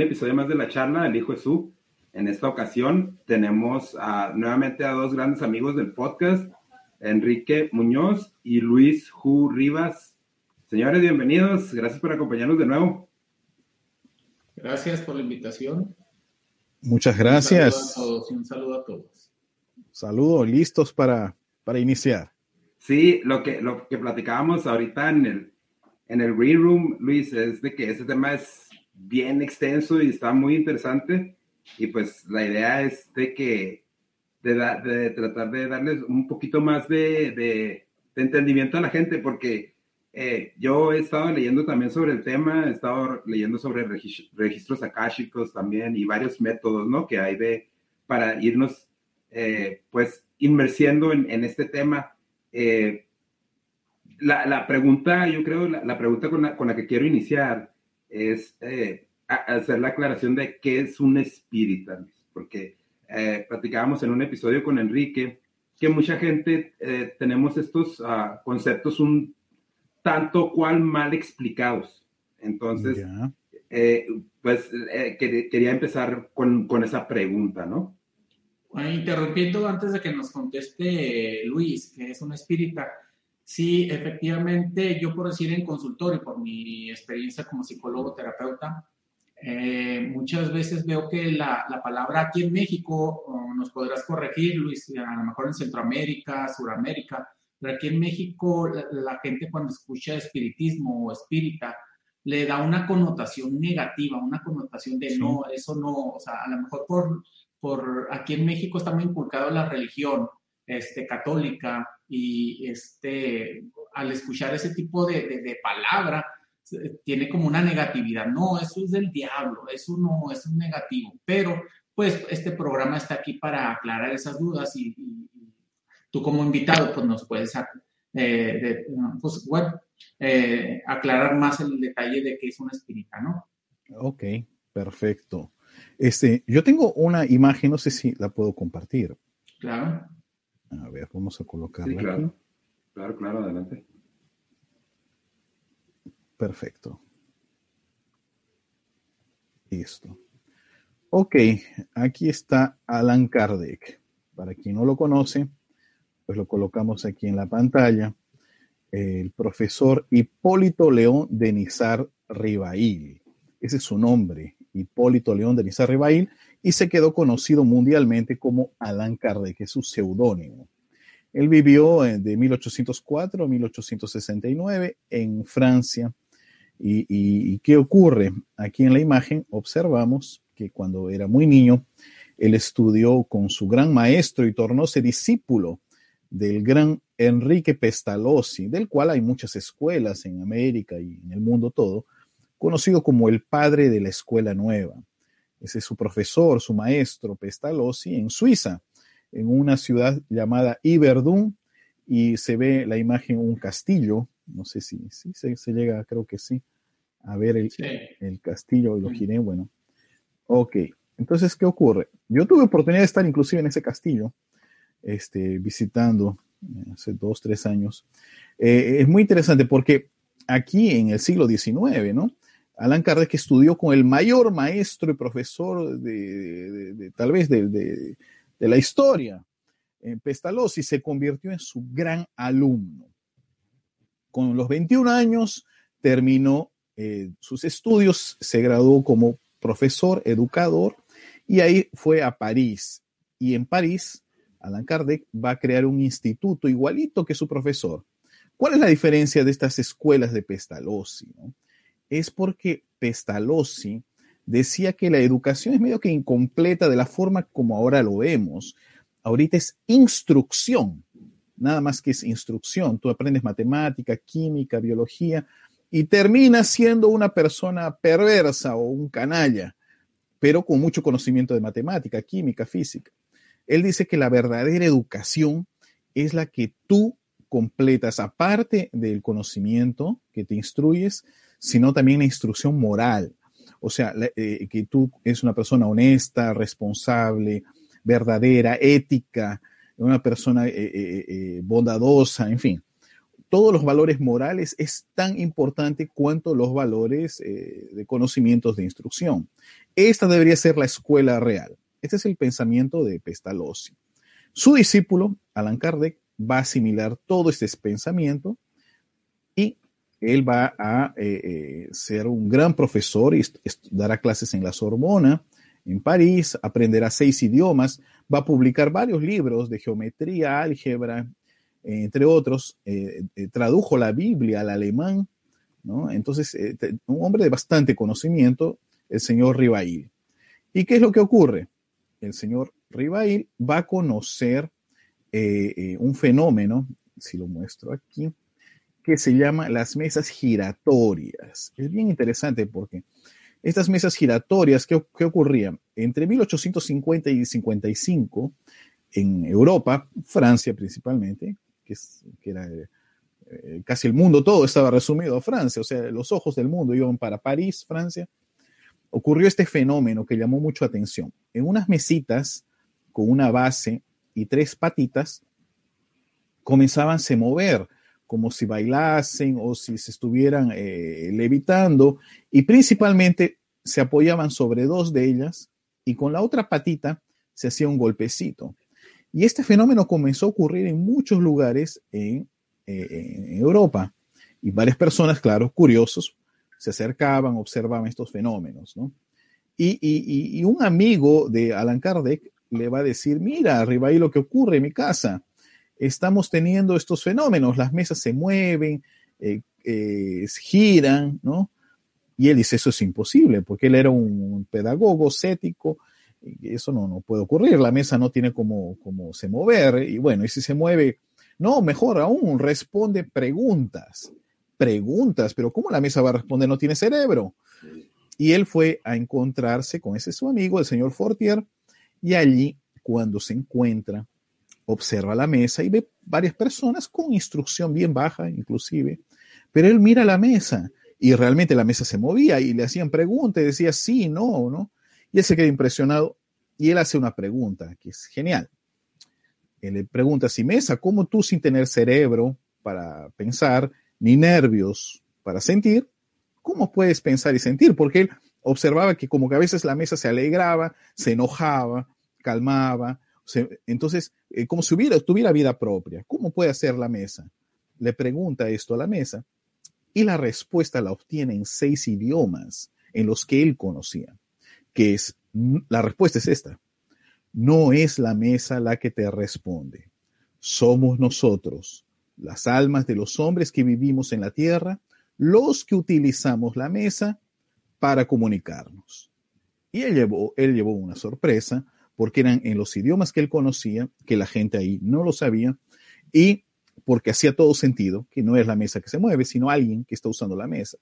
a un episodio más de la charla El Hijo Jesús. En esta ocasión tenemos nuevamente a dos grandes amigos del podcast, Enrique Muñoz y Luis Ju Rivas. Señores, bienvenidos. Gracias por acompañarnos de nuevo. Gracias por la invitación. Muchas gracias. Un saludo a todos. Saludos, listos para, para iniciar. Sí, lo que, lo que platicábamos ahorita en el, en el Green Room, Luis, es de que ese tema es bien extenso y está muy interesante. Y pues la idea es de que, de, tratar de darles un poquito más de, de, entendimiento a la gente, porque eh, yo he estado leyendo también sobre el tema, he estado leyendo sobre registros akáshicos también y varios métodos, ¿no? Que hay de, para irnos, eh, pues, inmersiendo en, en este tema. Eh, la, la, pregunta, yo creo, la, la pregunta con la, con la, que quiero iniciar es eh, hacer la aclaración de qué es un espírita, porque eh, platicábamos en un episodio con Enrique que mucha gente eh, tenemos estos uh, conceptos un tanto cual mal explicados. Entonces, eh, pues eh, quería empezar con, con, esa pregunta, ¿no? Bueno, interrumpiendo antes de que nos conteste Luis, que es un espírita, sí, efectivamente, yo por decir en consultorio, por mi experiencia como psicólogo terapeuta, eh, muchas veces veo que la, la, palabra aquí en México, nos podrás corregir, Luis, a lo mejor en Centroamérica, Suramérica, pero aquí en México la, la, gente cuando escucha espiritismo o espírita, le da una connotación negativa, una connotación de sí. no, eso no, o sea, a lo mejor por, por aquí en México está muy inculcado la religión este, católica y este, al escuchar ese tipo de, de, de palabra, tiene como una negatividad. No, eso es del diablo, eso no, es un negativo. Pero, pues, este programa está aquí para aclarar esas dudas y, y, y tú como invitado, pues, nos puedes, eh, de, pues, bueno, eh, aclarar más el detalle de qué es una espírita, ¿no? Ok, perfecto. Este, yo tengo una imagen, no sé si la puedo compartir. Claro. A ver, vamos a colocarla. Sí, claro. Aquí. Claro, claro, adelante. Perfecto. Listo. Ok, aquí está Alan Kardec. Para quien no lo conoce, pues lo colocamos aquí en la pantalla. El profesor Hipólito León de Nizar Ribail. Ese es su nombre, Hipólito León de Nizar Ribail, y se quedó conocido mundialmente como Alan Kardec, es su seudónimo. Él vivió de 1804 a 1869 en Francia. ¿Y, y, y qué ocurre? Aquí en la imagen observamos que cuando era muy niño, él estudió con su gran maestro y tornóse discípulo del gran Enrique Pestalozzi, del cual hay muchas escuelas en América y en el mundo todo, conocido como el padre de la escuela nueva. Ese es su profesor, su maestro Pestalozzi en Suiza, en una ciudad llamada Iberdun, y se ve la imagen un castillo, no sé si, si se, se, llega, creo que sí, a ver el, sí. el castillo, lo giré, bueno. Ok, entonces, ¿qué ocurre? Yo tuve oportunidad de estar inclusive en ese castillo, este, visitando eh, hace dos, tres años. Eh, es muy interesante porque aquí en el siglo XIX, ¿no? Alan Kardec estudió con el mayor maestro y profesor de, tal vez de, la historia, en Pestalozzi, se convirtió en su gran alumno. Con los 21 años terminó eh, sus estudios, se graduó como profesor, educador, y ahí fue a París. Y en París Alan Kardec va a crear un instituto igualito que su profesor. ¿Cuál es la diferencia de estas escuelas de Pestalozzi? Es porque Pestalozzi decía que la educación es medio que incompleta de la forma como ahora lo vemos. Ahorita es instrucción, nada más que es instrucción. Tú aprendes matemática, química, biología y terminas siendo una persona perversa o un canalla, pero con mucho conocimiento de matemática, química, física. Él dice que la verdadera educación es la que tú completas, aparte del conocimiento que te instruyes, sino también la instrucción moral. O sea, eh, que tú eres una persona honesta, responsable, verdadera, ética, una persona eh, eh, bondadosa, en fin. todos los valores morales es tan importante cuanto los valores de conocimientos de instrucción. Esta debería ser la escuela real. Este es el pensamiento de Pestalozzi. Su discípulo, Alan Kardec, va a asimilar todo este pensamiento él va a eh, eh, ser un gran profesor y dará clases en la Sorbona, en París, aprenderá seis idiomas, va a publicar varios libros de geometría, álgebra, entre otros, eh, tradujo la Biblia al alemán, ¿no? Entonces, un hombre de bastante conocimiento, el señor Rivail. ¿Y qué es lo que ocurre? El señor Rivail va a conocer un fenómeno, si lo muestro aquí, que se llama las mesas giratorias. Es bien interesante porque estas mesas giratorias, ¿qué, ocurrían? Entre 1850 y 55, en Europa, Francia principalmente, que, era eh, casi el mundo todo estaba resumido a Francia, o sea, los ojos del mundo iban para París, Francia, ocurrió este fenómeno que llamó mucho atención. En unas mesitas con una base y tres patitas, comenzaban a mover como si bailasen o si se estuvieran eh, levitando y principalmente se apoyaban sobre dos de ellas y con la otra patita se hacía un golpecito. Y este fenómeno comenzó a ocurrir en muchos lugares en, eh, Europa y varias personas, claro, curiosos, se acercaban, observaban estos fenómenos, Y, y, un amigo de Alan Kardec le va a decir, mira, arriba ahí lo que ocurre en mi casa estamos teniendo estos fenómenos, las mesas se mueven, eh, eh, giran, ¿no? Y él dice, eso es imposible, porque él era un pedagogo cético, eso no, no puede ocurrir, la mesa no tiene como, como se mover, y bueno, y si se mueve, no, mejor aún, responde preguntas, preguntas, pero ¿cómo la mesa va a responder? No tiene cerebro. Y él fue a encontrarse con ese su amigo, el señor Fortier, y allí, cuando se encuentra, observa la mesa y ve varias personas con instrucción bien baja, inclusive, pero él mira la mesa y realmente la mesa se movía y le hacían preguntas y decía sí, no, no. Y él se queda impresionado y él hace una pregunta que es genial. Él le pregunta, si mesa, ¿cómo tú sin tener cerebro para pensar, ni nervios para sentir, cómo puedes pensar y sentir? Porque él observaba que como que a veces la mesa se alegraba, se enojaba, calmaba, entonces, eh, como si hubiera, tuviera vida propia. ¿Cómo puede hacer la mesa? Le pregunta esto a la mesa y la respuesta la obtiene en seis idiomas en los que él conocía, que es, la respuesta es esta, no es la mesa la que te responde, somos nosotros, las almas de los hombres que vivimos en la tierra, los que utilizamos la mesa para comunicarnos. Y él llevó una sorpresa porque eran en los idiomas que él conocía, que la gente ahí no lo sabía, y porque hacía todo sentido, que no es la mesa que se mueve, sino alguien que está usando la mesa.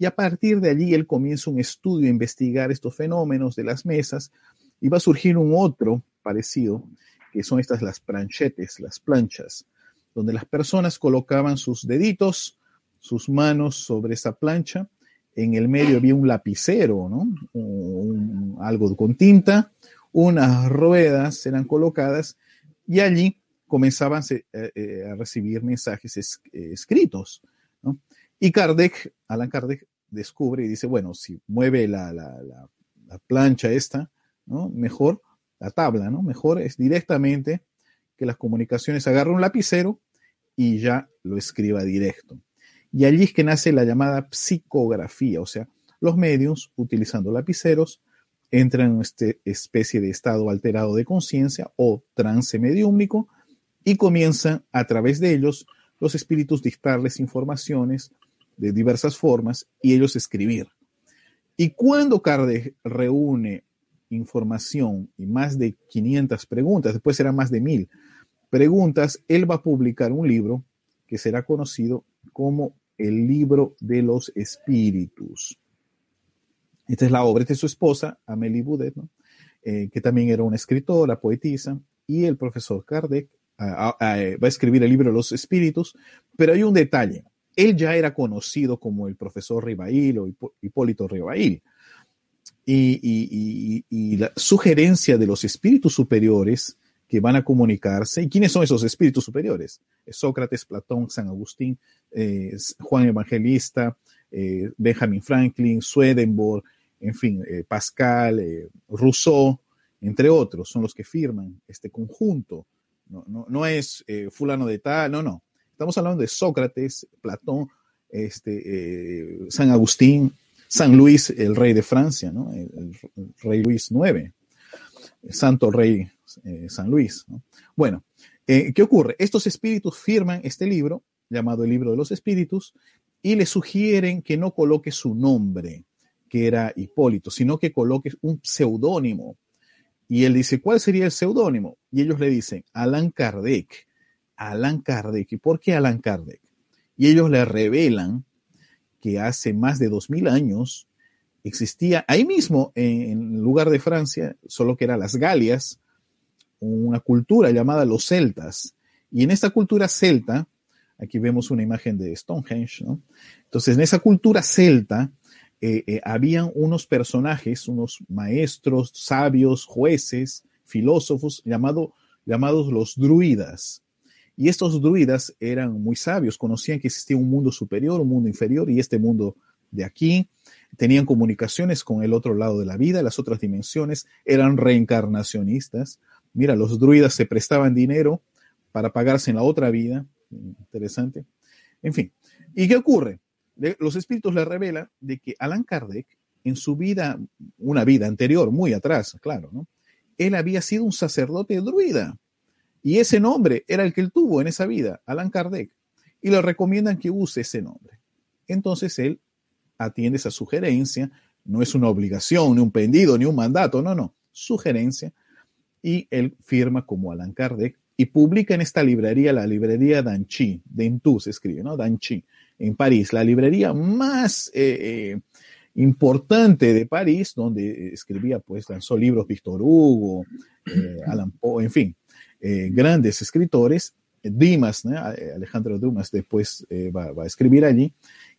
Y a partir de allí él comienza un estudio a investigar estos fenómenos de las mesas y va a surgir un otro parecido, que son estas las planchetes, las planchas, donde las personas colocaban sus deditos, sus manos sobre esa plancha, en el medio había un lapicero, ¿no? algo con tinta, unas ruedas eran colocadas y allí comenzaban eh, eh, a recibir mensajes eh, escritos. Y Kardec, Alan Kardec, descubre y dice, bueno, si mueve la, plancha esta, ¿no? mejor, la tabla, ¿no? mejor es directamente que las comunicaciones agarre un lapicero y ya lo escriba directo. Y allí es que nace la llamada psicografía, o sea, los medios utilizando lapiceros entran en esta especie de estado alterado de conciencia o trance mediúmnico y comienzan a través de ellos los espíritus dictarles informaciones de diversas formas y ellos escribir. Y cuando Kardec reúne información y más de 500 preguntas, después serán más de mil preguntas, él va a publicar un libro que será conocido como el libro de los espíritus. Esta es la obra de su esposa, Amélie Boudet, eh, que también era una escritora, poetisa, y el profesor Kardec ah, ah, ah, eh, va a escribir el libro Los Espíritus, pero hay un detalle. Él ya era conocido como el profesor Rivail o Hipólito Rivail. Y, y, la sugerencia de los espíritus superiores que van a comunicarse. ¿Y quiénes son esos espíritus superiores? Sócrates, Platón, San Agustín, eh, Juan Evangelista, eh, Benjamin Franklin, Swedenborg, en fin, eh, Pascal, Rousseau, entre otros, son los que firman este conjunto. No, es fulano de tal, no, no. Estamos hablando de Sócrates, Platón, este, San Agustín, San Luis, el rey de Francia, ¿no? el, el rey Luis IX, Santo Rey San Luis. ¿no? Bueno, eh, ¿Qué ocurre? Estos espíritus firman este libro, llamado el libro de los espíritus, y le sugieren que no coloque su nombre, que era Hipólito, sino que coloque un seudónimo. Y él dice, ¿cuál sería el seudónimo? Y ellos le dicen, Alan Kardec. Alan Kardec. ¿Y por qué Alan Kardec? Y ellos le revelan que hace más de dos mil años existía ahí mismo, en lugar de Francia, solo que eran las Galias, una cultura llamada los celtas. Y en esta cultura celta, aquí vemos una imagen de Stonehenge, ¿no? Entonces, en esa cultura celta, eh, eh, habían unos personajes, unos maestros, sabios, jueces, filósofos, llamado, llamados los druidas. Y estos druidas eran muy sabios, conocían que existía un mundo superior, un mundo inferior y este mundo de aquí. Tenían comunicaciones con el otro lado de la vida, las otras dimensiones, eran reencarnacionistas, Mira, los druidas se prestaban dinero para pagarse en la otra vida. Interesante. En fin. ¿Y qué ocurre? Los espíritus le revelan de que Alan Kardec, en su vida, una vida anterior, muy atrás, claro, ¿no? Él había sido un sacerdote druida. Y ese nombre era el que él tuvo en esa vida, Alan Kardec. Y le recomiendan que use ese nombre. Entonces él atiende esa sugerencia. No es una obligación, ni un pendido, ni un mandato, no, no. Sugerencia y él firma como Alan Kardec y publica en esta librería, la librería Danchi, Dentu se escribe, ¿no? Danchi, en París, la librería más eh, eh, importante de París, donde escribía, pues, lanzó libros Víctor Hugo, eh, Alan Poe, en fin, grandes escritores. Dimas, Alejandro Dumas después va, va a escribir allí,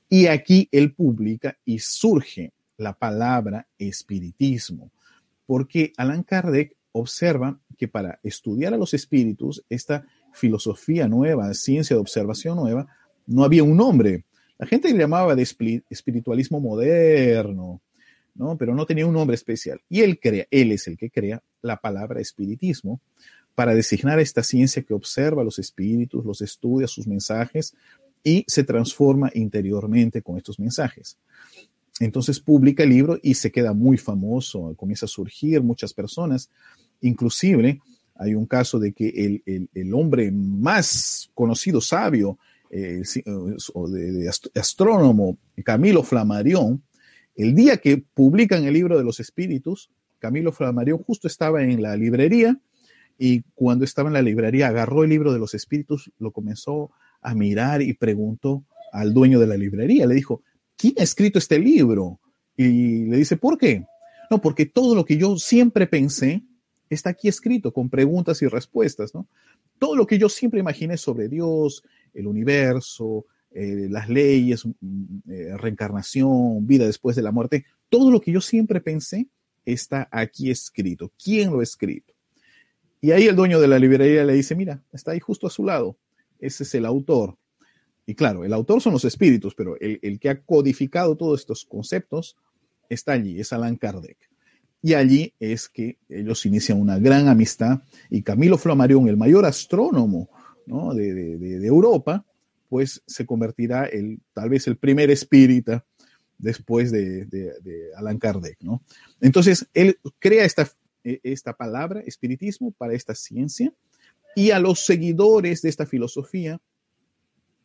y aquí él publica y surge la palabra espiritismo, porque Alan Kardec observa que para estudiar a los espíritus, esta filosofía nueva, ciencia de observación nueva, no había un nombre. La gente le llamaba de espiritualismo moderno, ¿no? Pero no tenía un nombre especial. Y él crea, él es el que crea la palabra espiritismo para designar esta ciencia que observa los espíritus, los estudia, sus mensajes y se transforma interiormente con estos mensajes. Entonces publica el libro y se queda muy famoso, comienza a surgir muchas personas, inclusive hay un caso de que el, hombre más conocido, sabio, eh, de, astrónomo, Camilo Flammarion, el día que publican el libro de los espíritus, Camilo Flammarion justo estaba en la librería y cuando estaba en la librería agarró el libro de los espíritus, lo comenzó a mirar y preguntó al dueño de la librería, le dijo, ¿quién ha escrito este libro? Y le dice, ¿por qué? No, porque todo lo que yo siempre pensé está aquí escrito con preguntas y respuestas, ¿no? Todo lo que yo siempre imaginé sobre Dios, el universo, eh, las leyes, mm, eh, reencarnación, vida después de la muerte, todo lo que yo siempre pensé está aquí escrito. ¿Quién lo ha escrito? Y ahí el dueño de la librería le dice, mira, está ahí justo a su lado. Ese es el autor. Y claro, el autor son los espíritus, pero el, que ha codificado todos estos conceptos está allí, es Alan Kardec. Y allí es que ellos inician una gran amistad y Camilo Flammarion, el mayor astrónomo de, Europa, pues se convertirá el, tal vez el primer espírita después de, Alan Kardec. ¿no? Entonces, él crea esta, esta palabra, espiritismo, para esta ciencia y a los seguidores de esta filosofía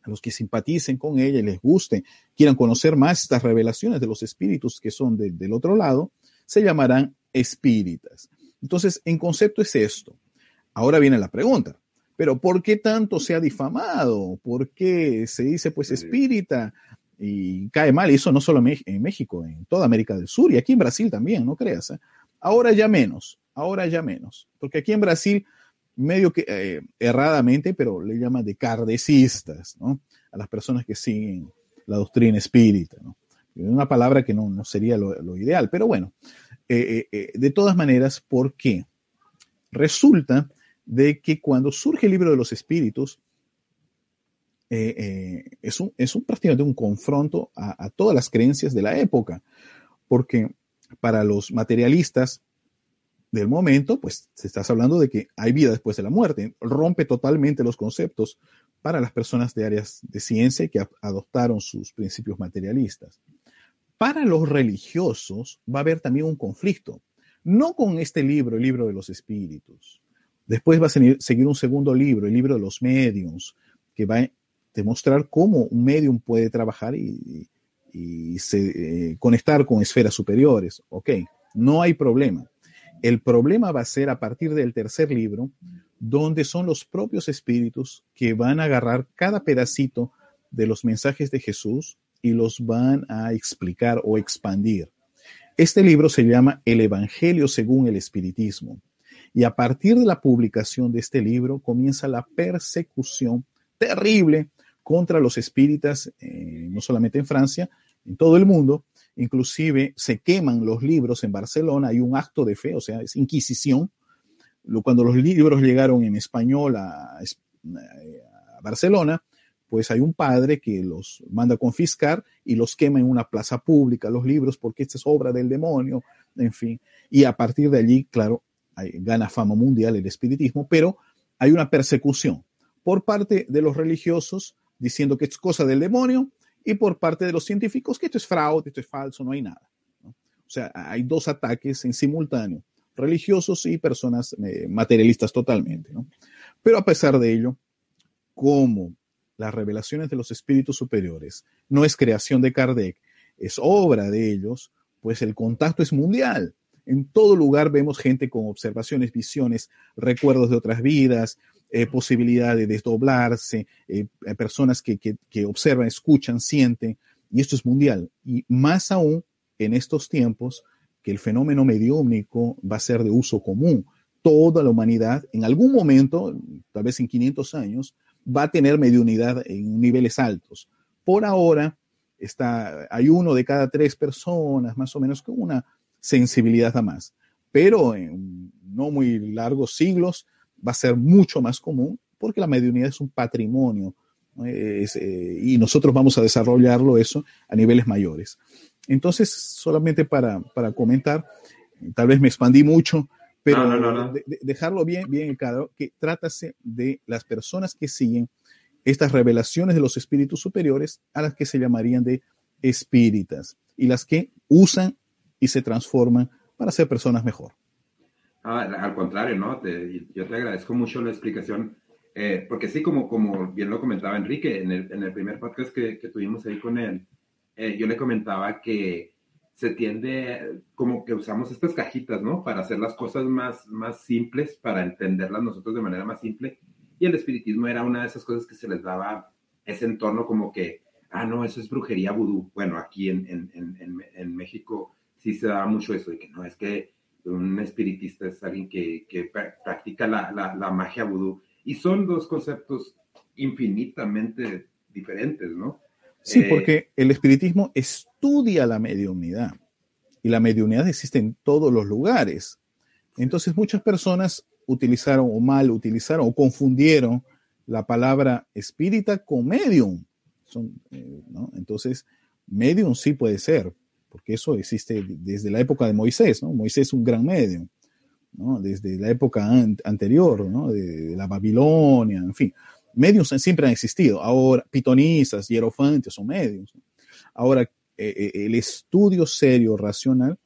a los que simpaticen con ella y les guste, quieran conocer más estas revelaciones de los espíritus que son del otro lado, se llamarán espíritas. Entonces, en concepto es esto. Ahora viene la pregunta, pero ¿por qué tanto se ha difamado? ¿Por qué se dice pues espírita? Y cae mal, y eso no solo en México, en toda América del Sur y aquí en Brasil también, no creas. ¿eh? Ahora ya menos, ahora ya menos, porque aquí en Brasil medio que eh, erradamente, pero le llama de cardecistas, ¿no? A las personas que siguen la doctrina espírita, ¿no? Una palabra que no, no sería lo, ideal, pero bueno, eh, eh, de todas maneras, ¿por qué? Resulta de que cuando surge el libro de los espíritus, eh, eh, es, un, es un, prácticamente un confronto a, todas las creencias de la época, porque para los materialistas del momento, pues se estás hablando de que hay vida después de la muerte, rompe totalmente los conceptos para las personas de áreas de ciencia que adoptaron sus principios materialistas. Para los religiosos va a haber también un conflicto, no con este libro, el libro de los espíritus. Después va a seguir un segundo libro, el libro de los mediums, que va a demostrar cómo un medium puede trabajar y, se, eh, conectar con esferas superiores. Ok, no hay problema. El problema va a ser a partir del tercer libro, donde son los propios espíritus que van a agarrar cada pedacito de los mensajes de Jesús y los van a explicar o expandir. Este libro se llama El Evangelio según el Espiritismo. Y a partir de la publicación de este libro comienza la persecución terrible contra los espíritas, eh, no solamente en Francia, en todo el mundo. Inclusive se queman los libros en Barcelona, hay un acto de fe, o sea, es inquisición. Cuando los libros llegaron en español a, a Barcelona, pues hay un padre que los manda a confiscar y los quema en una plaza pública, los libros, porque esta es obra del demonio, en fin. Y a partir de allí, claro, gana fama mundial el espiritismo, pero hay una persecución por parte de los religiosos diciendo que es cosa del demonio y por parte de los científicos que esto es fraude, esto es falso, no hay nada. O sea, hay dos ataques en simultáneo, religiosos y personas eh, materialistas totalmente. Pero a pesar de ello, como las revelaciones de los espíritus superiores no es creación de Kardec, es obra de ellos, pues el contacto es mundial. En todo lugar vemos gente con observaciones, visiones, recuerdos de otras vidas, eh, posibilidad de desdoblarse, eh, personas que, que, que observan, escuchan, sienten, y esto es mundial. Y más aún en estos tiempos que el fenómeno mediúmnico va a ser de uso común. Toda la humanidad, en algún momento, tal vez en 500 años, va a tener mediunidad en niveles altos. Por ahora, está, hay uno de cada tres personas, más o menos, con una sensibilidad a más. Pero en no muy largos siglos va a ser mucho más común porque la mediunidad es un patrimonio es, eh, y nosotros vamos a desarrollarlo eso a niveles mayores. Entonces, solamente para, para comentar, tal vez me expandí mucho, pero no, no, no, de, de dejarlo bien, bien claro, que trátase de las personas que siguen estas revelaciones de los espíritus superiores a las que se llamarían de espíritas y las que usan y se transforman para ser personas mejor. Ah, al contrario, ¿no? Te, yo te agradezco mucho la explicación, eh, porque sí, como, como bien lo comentaba Enrique en el, en el primer podcast que, que, tuvimos ahí con él, eh, yo le comentaba que se tiende como que usamos estas cajitas, ¿no? Para hacer las cosas más, más simples, para entenderlas nosotros de manera más simple. Y el espiritismo era una de esas cosas que se les daba ese entorno como que, ah, no, eso es brujería vudú. Bueno, aquí en, en, en, en México sí se daba mucho eso, de que no, es que un espiritista es alguien que, que practica la, la, la magia vudú. Y son dos conceptos infinitamente diferentes, ¿no? Sí, eh, porque el espiritismo estudia la mediunidad y la mediunidad existe en todos los lugares. Entonces muchas personas utilizaron o mal utilizaron o confundieron la palabra espírita con medium. Son, eh, ¿no? Entonces, medium sí puede ser, porque eso existe desde la época de Moisés. ¿no? Moisés es un gran medium, ¿no? desde la época an anterior, ¿no? de, la Babilonia, en fin medios siempre han existido. Ahora, pitonisas, hierofantes son medios. Ahora, eh, eh, el estudio serio, racional,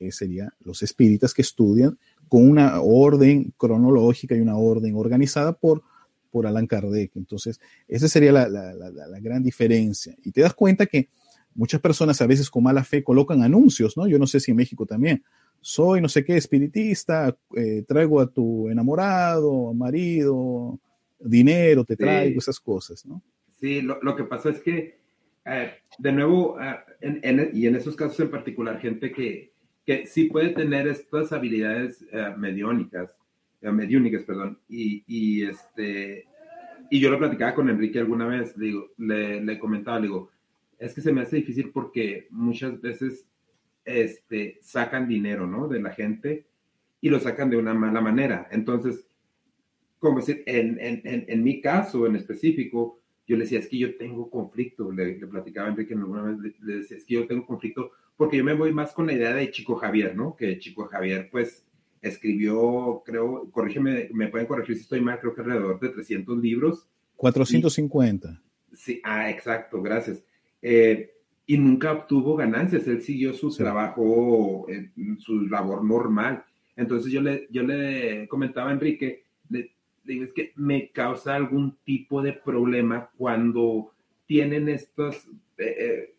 eh, sería los espíritas que estudian con una orden cronológica y una orden organizada por, por Allan Kardec. Entonces, esa sería la, la, la, gran diferencia. Y te das cuenta que muchas personas a veces con mala fe colocan anuncios, ¿no? Yo no sé si en México también. Soy no sé qué espiritista, eh, traigo a tu enamorado, marido, dinero, te traigo, sí. esas cosas, ¿no? Sí, lo, lo, que pasa es que, eh, de nuevo, eh, en, en, y en esos casos en particular, gente que, que sí puede tener estas habilidades eh, mediónicas, eh, mediúnicas, perdón, y, y, este, y yo lo platicaba con Enrique alguna vez, digo, le, le comentaba, le digo, es que se me hace difícil porque muchas veces este, sacan dinero, ¿no? De la gente y lo sacan de una mala manera. Entonces, como decir, en, en, en, mi caso en específico, yo le decía, es que yo tengo conflicto, le, platicaba a Enrique alguna vez, le, decía, es que yo tengo conflicto, porque yo me voy más con la idea de Chico Javier, ¿no? Que Chico Javier, pues, escribió, creo, corrígeme, me pueden corregir si estoy mal, creo que alrededor de 300 libros. 450. sí, ah, exacto, gracias. Eh, y nunca obtuvo ganancias, él siguió su trabajo, eh, su labor normal. Entonces yo le, yo le comentaba a Enrique, le, digo, es que me causa algún tipo de problema cuando tienen estos, eh,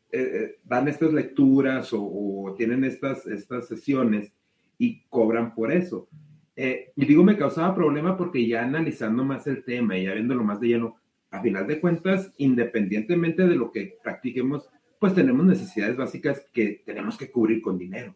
dan estas lecturas o, o, tienen estas, estas sesiones y cobran por eso. Eh, y digo, me causaba problema porque ya analizando más el tema y ya viéndolo más de lleno, a final de cuentas, independientemente de lo que practiquemos, pues tenemos necesidades básicas que tenemos que cubrir con dinero.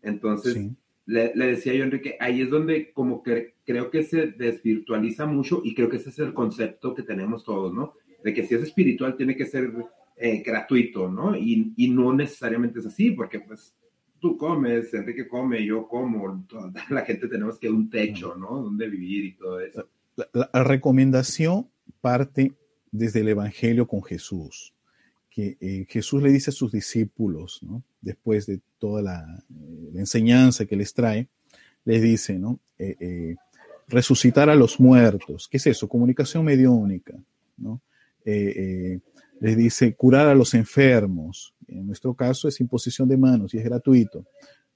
Entonces, le, decía yo, Enrique, ahí es donde como que creo que se desvirtualiza mucho y creo que ese es el concepto que tenemos todos, ¿no? De que si es espiritual tiene que ser eh, gratuito, ¿no? Y, y, no necesariamente es así, porque pues tú comes, Enrique come, yo como, toda la gente tenemos que un techo, ¿no? Donde vivir y todo eso. La, recomendación parte desde el Evangelio con Jesús, que eh, Jesús le dice a sus discípulos. Después de toda la, eh, enseñanza que les trae, les dice, ¿no? Eh, resucitar a los muertos, ¿qué es eso? Comunicación mediúnica, ¿no? les dice curar a los enfermos, en nuestro caso es imposición de manos y es gratuito,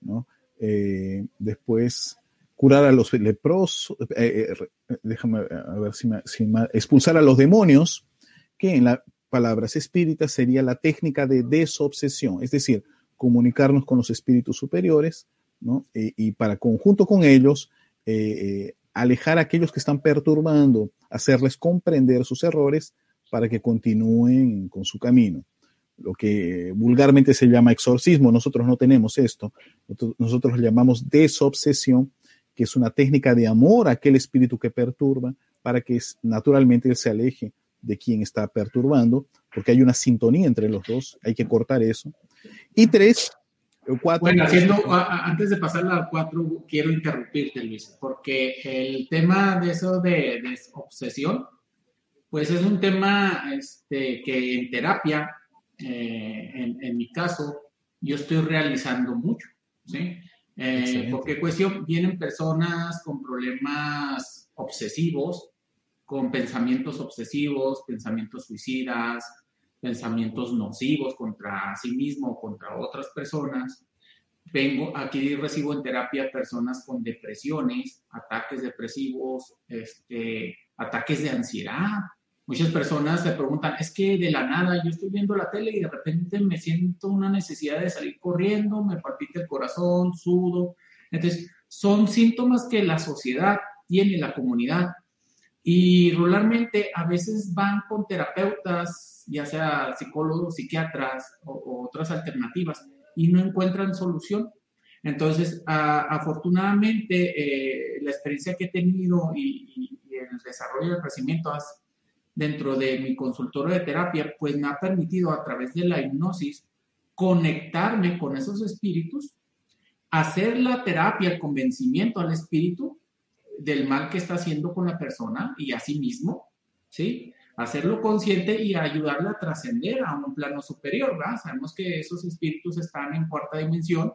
¿no? Después, curar a los leprosos, eh, eh, déjame a ver si, me, expulsar a los demonios, que en las palabras espíritas sería la técnica de desobsesión, es decir, comunicarnos con los espíritus superiores, ¿no? y para conjunto con ellos, alejar a aquellos que están perturbando, hacerles comprender sus errores para que continúen con su camino lo que vulgarmente se llama exorcismo. Nosotros no tenemos esto. Nosotros lo llamamos desobsesión, que es una técnica de amor a aquel espíritu que perturba para que naturalmente él se aleje de quien está perturbando, porque hay una sintonía entre los dos, hay que cortar eso. Y tres, cuatro. Bueno, haciendo, antes de pasar al cuatro, quiero interrumpirte, Luis, porque el tema de eso de, de obsesión, pues es un tema este, que en terapia eh, en, mi caso, yo estoy realizando mucho, ¿sí? Eh, porque cuestión, vienen personas con problemas obsesivos, con pensamientos obsesivos, pensamientos suicidas, pensamientos nocivos contra sí mismo o contra otras personas. Vengo aquí recibo en terapia personas con depresiones, ataques depresivos, este, ataques de ansiedad, Muchas personas se preguntan, es que de la nada yo estoy viendo la tele y de repente me siento una necesidad de salir corriendo, me palpita el corazón, sudo. Entonces, son síntomas que la sociedad tiene, la comunidad. Y regularmente a veces van con terapeutas, ya sea psicólogos, psiquiatras o, otras alternativas, y no encuentran solución. Entonces, afortunadamente, eh, la experiencia que he tenido y, y el desarrollo del crecimiento has dentro de mi consultorio de terapia, pues me ha permitido a través de la hipnosis conectarme con esos espíritus, hacer la terapia, el convencimiento al espíritu del mal que está haciendo con la persona y a sí mismo, ¿sí? Hacerlo consciente y ayudarle a trascender a un plano superior, ¿verdad? Sabemos que esos espíritus están en cuarta dimensión,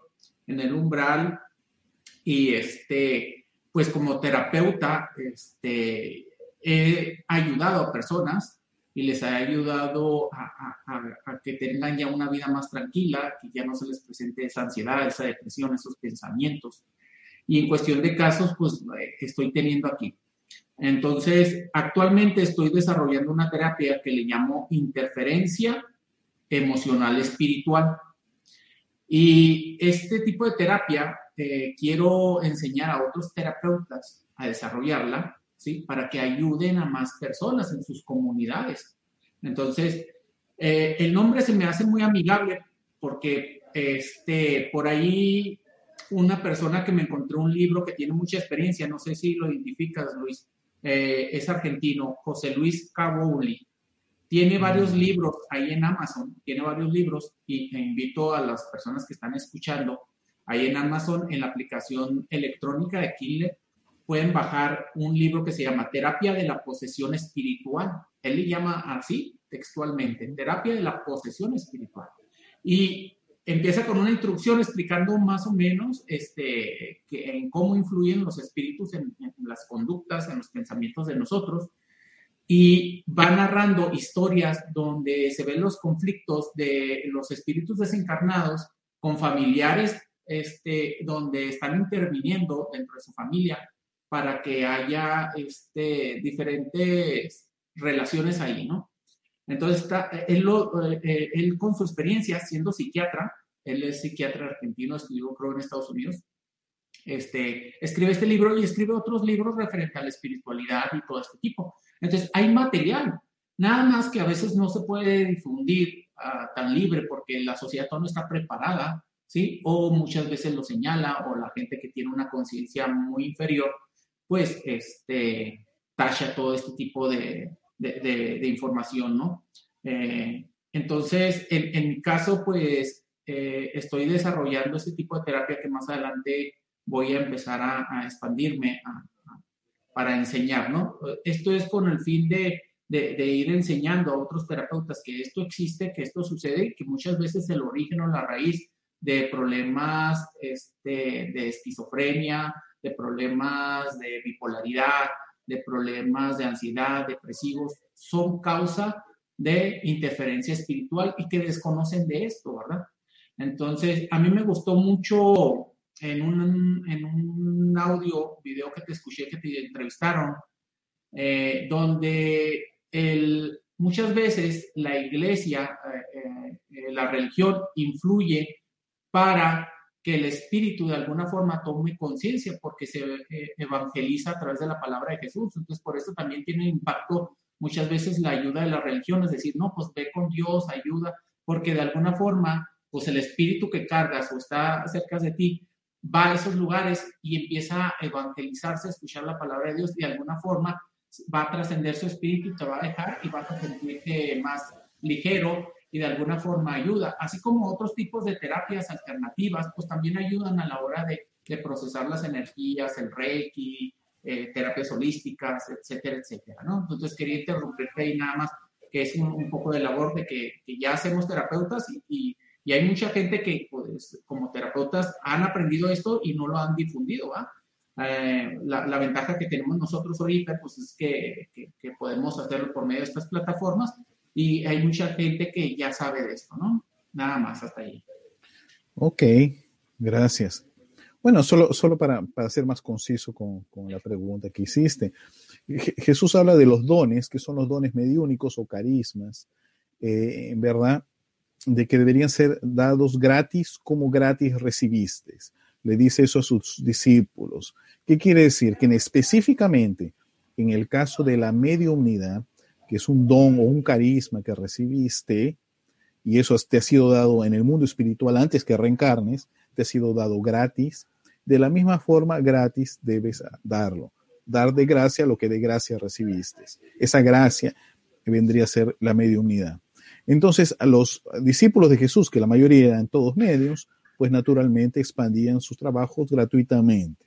en el umbral, y este, pues como terapeuta, este, he ayudado a personas y les he ayudado a, que tengan ya una vida más tranquila, que ya no se les presente esa ansiedad, esa depresión, esos pensamientos. Y en cuestión de casos, pues eh, estoy teniendo aquí. Entonces, actualmente estoy desarrollando una terapia que le llamo interferencia emocional espiritual. Y este tipo de terapia eh, quiero enseñar a otros terapeutas a desarrollarla para que ayuden a más personas en sus comunidades. Entonces, eh, el nombre se me hace muy amigable porque este, por ahí una persona que me encontró un libro que tiene mucha experiencia, no sé si lo identificas, Luis, eh, es argentino, José Luis Cabouli. Tiene varios mm. libros ahí en Amazon, tiene varios libros y invito a las personas que están escuchando ahí en Amazon, en la aplicación electrónica de Kindle, pueden bajar un libro que se llama Terapia de la Posesión Espiritual. Él le llama así textualmente, Terapia de la Posesión Espiritual. Y empieza con una introducción explicando más o menos este, que, en cómo influyen los espíritus en, en, las conductas, en los pensamientos de nosotros. Y va narrando historias donde se ven los conflictos de los espíritus desencarnados con familiares este, donde están interviniendo dentro de su familia para que haya este, diferentes relaciones ahí, ¿no? Entonces, está, él, eh, él, con su experiencia siendo psiquiatra, él es psiquiatra argentino, estudió creo en Estados Unidos, este, escribe este libro y escribe otros libros referentes a la espiritualidad y todo este tipo. Entonces, hay material, nada más que a veces no se puede difundir uh, tan libre porque la sociedad no está preparada ¿sí? O muchas veces lo señala, o la gente que tiene una conciencia muy inferior, pues, este, tacha todo este tipo de, de, información, ¿no? Eh, entonces, en, mi caso, pues, eh, estoy desarrollando este tipo de terapia que más adelante voy a empezar a, expandirme para enseñar, ¿no? Esto es con el fin de, de, ir enseñando a otros terapeutas que esto existe, que esto sucede, que muchas veces el origen o la raíz de problemas este, de esquizofrenia, de problemas de bipolaridad, de problemas de ansiedad, depresivos, son causa de interferencia espiritual y que desconocen de esto, ¿verdad? Entonces, a mí me gustó mucho en un, en un audio, video que te escuché, que te entrevistaron, eh, donde muchas veces la iglesia, eh, eh, la religión influye para que el espíritu de alguna forma tome conciencia porque se eh, evangeliza a través de la palabra de Jesús. Entonces, por eso también tiene impacto muchas veces la ayuda de la religión, es decir, no, pues ve con Dios, ayuda, porque de alguna forma, pues el espíritu que cargas o está cerca de ti va a esos lugares y empieza a evangelizarse, a escuchar la palabra de Dios y de alguna forma va a trascender su espíritu te va a dejar y vas a sentirte más ligero y de alguna forma ayuda, así como otros tipos de terapias alternativas, pues también ayudan a la hora de, de procesar las energías, el reiki, eh, terapias holísticas, etcétera, etcétera, ¿no? Entonces quería interrumpirte ahí nada más, que es un, un poco de labor de que, que ya hacemos terapeutas y, y, y, hay mucha gente que, pues, como terapeutas, han aprendido esto y no lo han difundido, ¿va? Eh, la, la, ventaja que tenemos nosotros ahorita, pues es que, que, que podemos hacerlo por medio de estas plataformas y hay mucha gente que ya sabe de esto, ¿no? Nada más hasta ahí. Ok, gracias. Bueno, solo, solo para, para ser más conciso con, con, la pregunta que hiciste. Jesús habla de los dones, que son los dones mediúnicos o carismas, eh, verdad, de que deberían ser dados gratis como gratis recibiste. Le dice eso a sus discípulos. ¿Qué quiere decir? Que específicamente en el caso de la mediunidad, es un don o un carisma que recibiste, y eso te ha sido dado en el mundo espiritual antes que reencarnes, te ha sido dado gratis, de la misma forma gratis debes darlo. Dar de gracia lo que de gracia recibiste. Esa gracia vendría a ser la mediunidad. Entonces, a los discípulos de Jesús, que la mayoría eran todos medios, pues naturalmente expandían sus trabajos gratuitamente.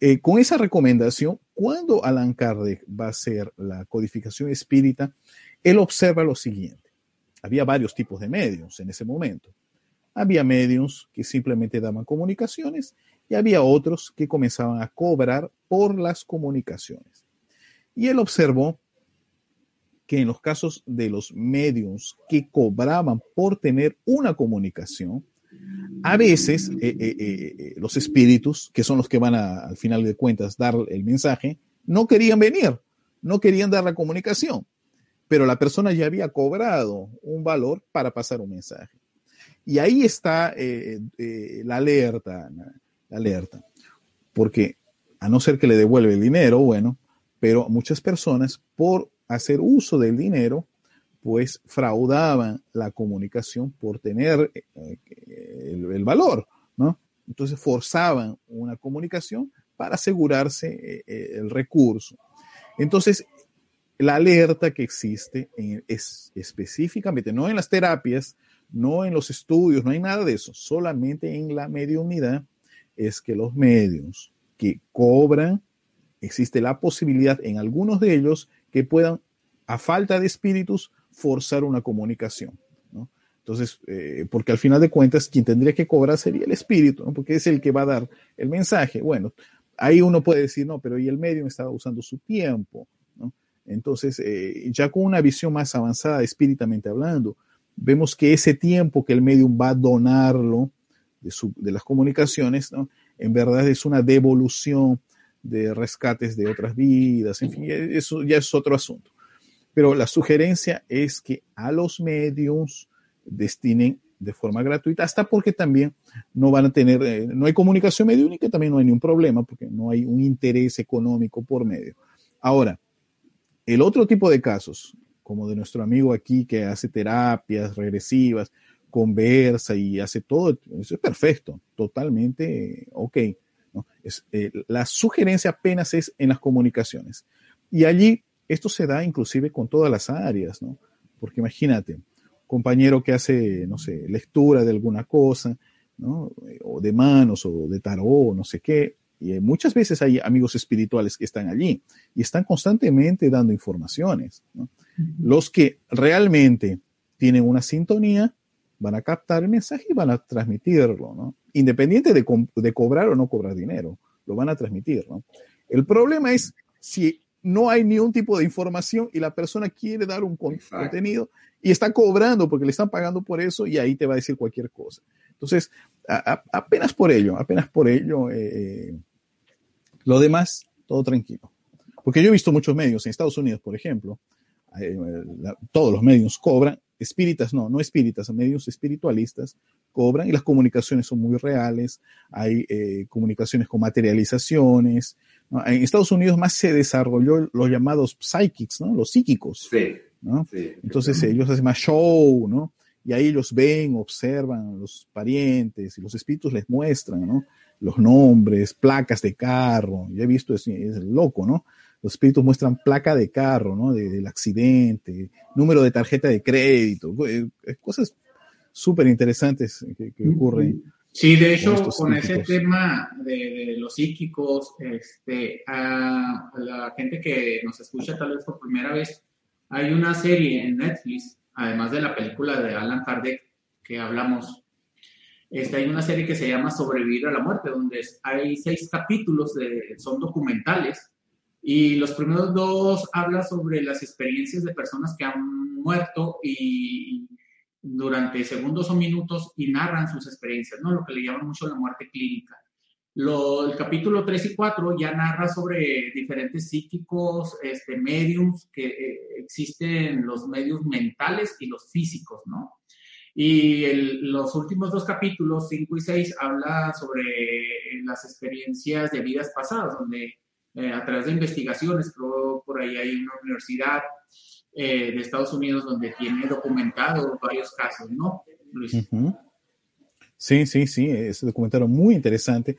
Eh, con esa recomendación, cuando Alan Kardec va a hacer la codificación espírita, él observa lo siguiente. Había varios tipos de medios en ese momento. Había medios que simplemente daban comunicaciones y había otros que comenzaban a cobrar por las comunicaciones. Y él observó que en los casos de los medios que cobraban por tener una comunicación, a veces eh, eh, eh, los espíritus, que son los que van al final de cuentas dar el mensaje, no querían venir, no querían dar la comunicación, pero la persona ya había cobrado un valor para pasar un mensaje. Y ahí está la alerta, la alerta, porque a no ser que le devuelve el dinero, bueno, pero muchas personas por hacer uso del dinero pues fraudaban la comunicación por tener eh, el, el, valor, ¿no? Entonces forzaban una comunicación para asegurarse eh, eh, el recurso. Entonces, la alerta que existe es específicamente, no en las terapias, no en los estudios, no hay nada de eso, solamente en la mediunidad, es que los medios que cobran existe la posibilidad en algunos de ellos que puedan, a falta de espíritus, forzar una comunicación. Entonces, eh, porque al final de cuentas, quien tendría que cobrar sería el espíritu, porque es el que va a dar el mensaje. Bueno, ahí uno puede decir, no, pero y el medium estaba usando su tiempo. Entonces, eh, ya con una visión más avanzada, espíritamente hablando, vemos que ese tiempo que el medium va a donarlo de, de las comunicaciones, ¿no? en verdad es una devolución de rescates de otras vidas, en fin, eso ya es otro asunto. Pero la sugerencia es que a los medios destinen de forma gratuita, hasta porque también no van a tener, eh, no hay comunicación mediúnica, también no hay ningún problema, porque no hay un interés económico por medio. Ahora, el otro tipo de casos, como de nuestro amigo aquí que hace terapias regresivas, conversa y hace todo, eso es perfecto, totalmente ok. Es, eh, la sugerencia apenas es en las comunicaciones. Y allí esto se da inclusive con todas las áreas, ¿no? Porque imagínate, compañero que hace, no sé, lectura de alguna cosa, ¿no? O de manos o de tarot, no sé qué. Y muchas veces hay amigos espirituales que están allí y están constantemente dando informaciones. ¿no? Los que realmente tienen una sintonía van a captar el mensaje y van a transmitirlo, ¿no? Independiente de, de cobrar o no cobrar dinero, lo van a transmitir, ¿no? El problema es si no hay ni un tipo de información y la persona quiere dar un contenido y está cobrando porque le están pagando por eso y ahí te va a decir cualquier cosa. Entonces, apenas por ello, apenas por ello, eh, lo demás, todo tranquilo. Porque yo he visto muchos medios en Estados Unidos, por ejemplo, eh, todos los medios cobran, espíritas no, no espíritas, medios espiritualistas cobran y las comunicaciones son muy reales, hay eh, comunicaciones con materializaciones. En Estados Unidos más se desarrolló los llamados psychics, ¿no? los psíquicos. Sí, ¿no? Entonces ellos hacen más show, ¿no? Y ahí ellos ven, observan a los parientes y los espíritus les muestran, ¿no? Los nombres, placas de carro. Ya he visto, es, es loco, ¿no? los espíritus muestran placa de carro, ¿no? del accidente, número de tarjeta de crédito, eh, cosas súper interesantes que, ocurren. Sí, de hecho, con, ese tema de, los psíquicos, este, a la gente que nos escucha tal vez por primera vez, hay una serie en Netflix, además de la película de Alan Kardec que hablamos, este, hay una serie que se llama Sobrevivir a la muerte, donde hay seis capítulos, de, son documentales, y los primeros dos habla sobre las experiencias de personas que han muerto y durante segundos o minutos y narran sus experiencias, ¿no? Lo que le llaman mucho la muerte clínica. Lo, el capítulo 3 y 4 ya narra sobre diferentes psíquicos, este, mediums que eh, existen los medios mentales y los físicos, ¿no? Y los últimos dos capítulos, 5 y 6, habla sobre las experiencias de vidas pasadas, donde eh, a través de investigaciones, por, por ahí hay una universidad eh, de Estados Unidos donde tiene documentado varios casos, ¿no, Luis? Sí, sí, sí, ese documentario muy interesante.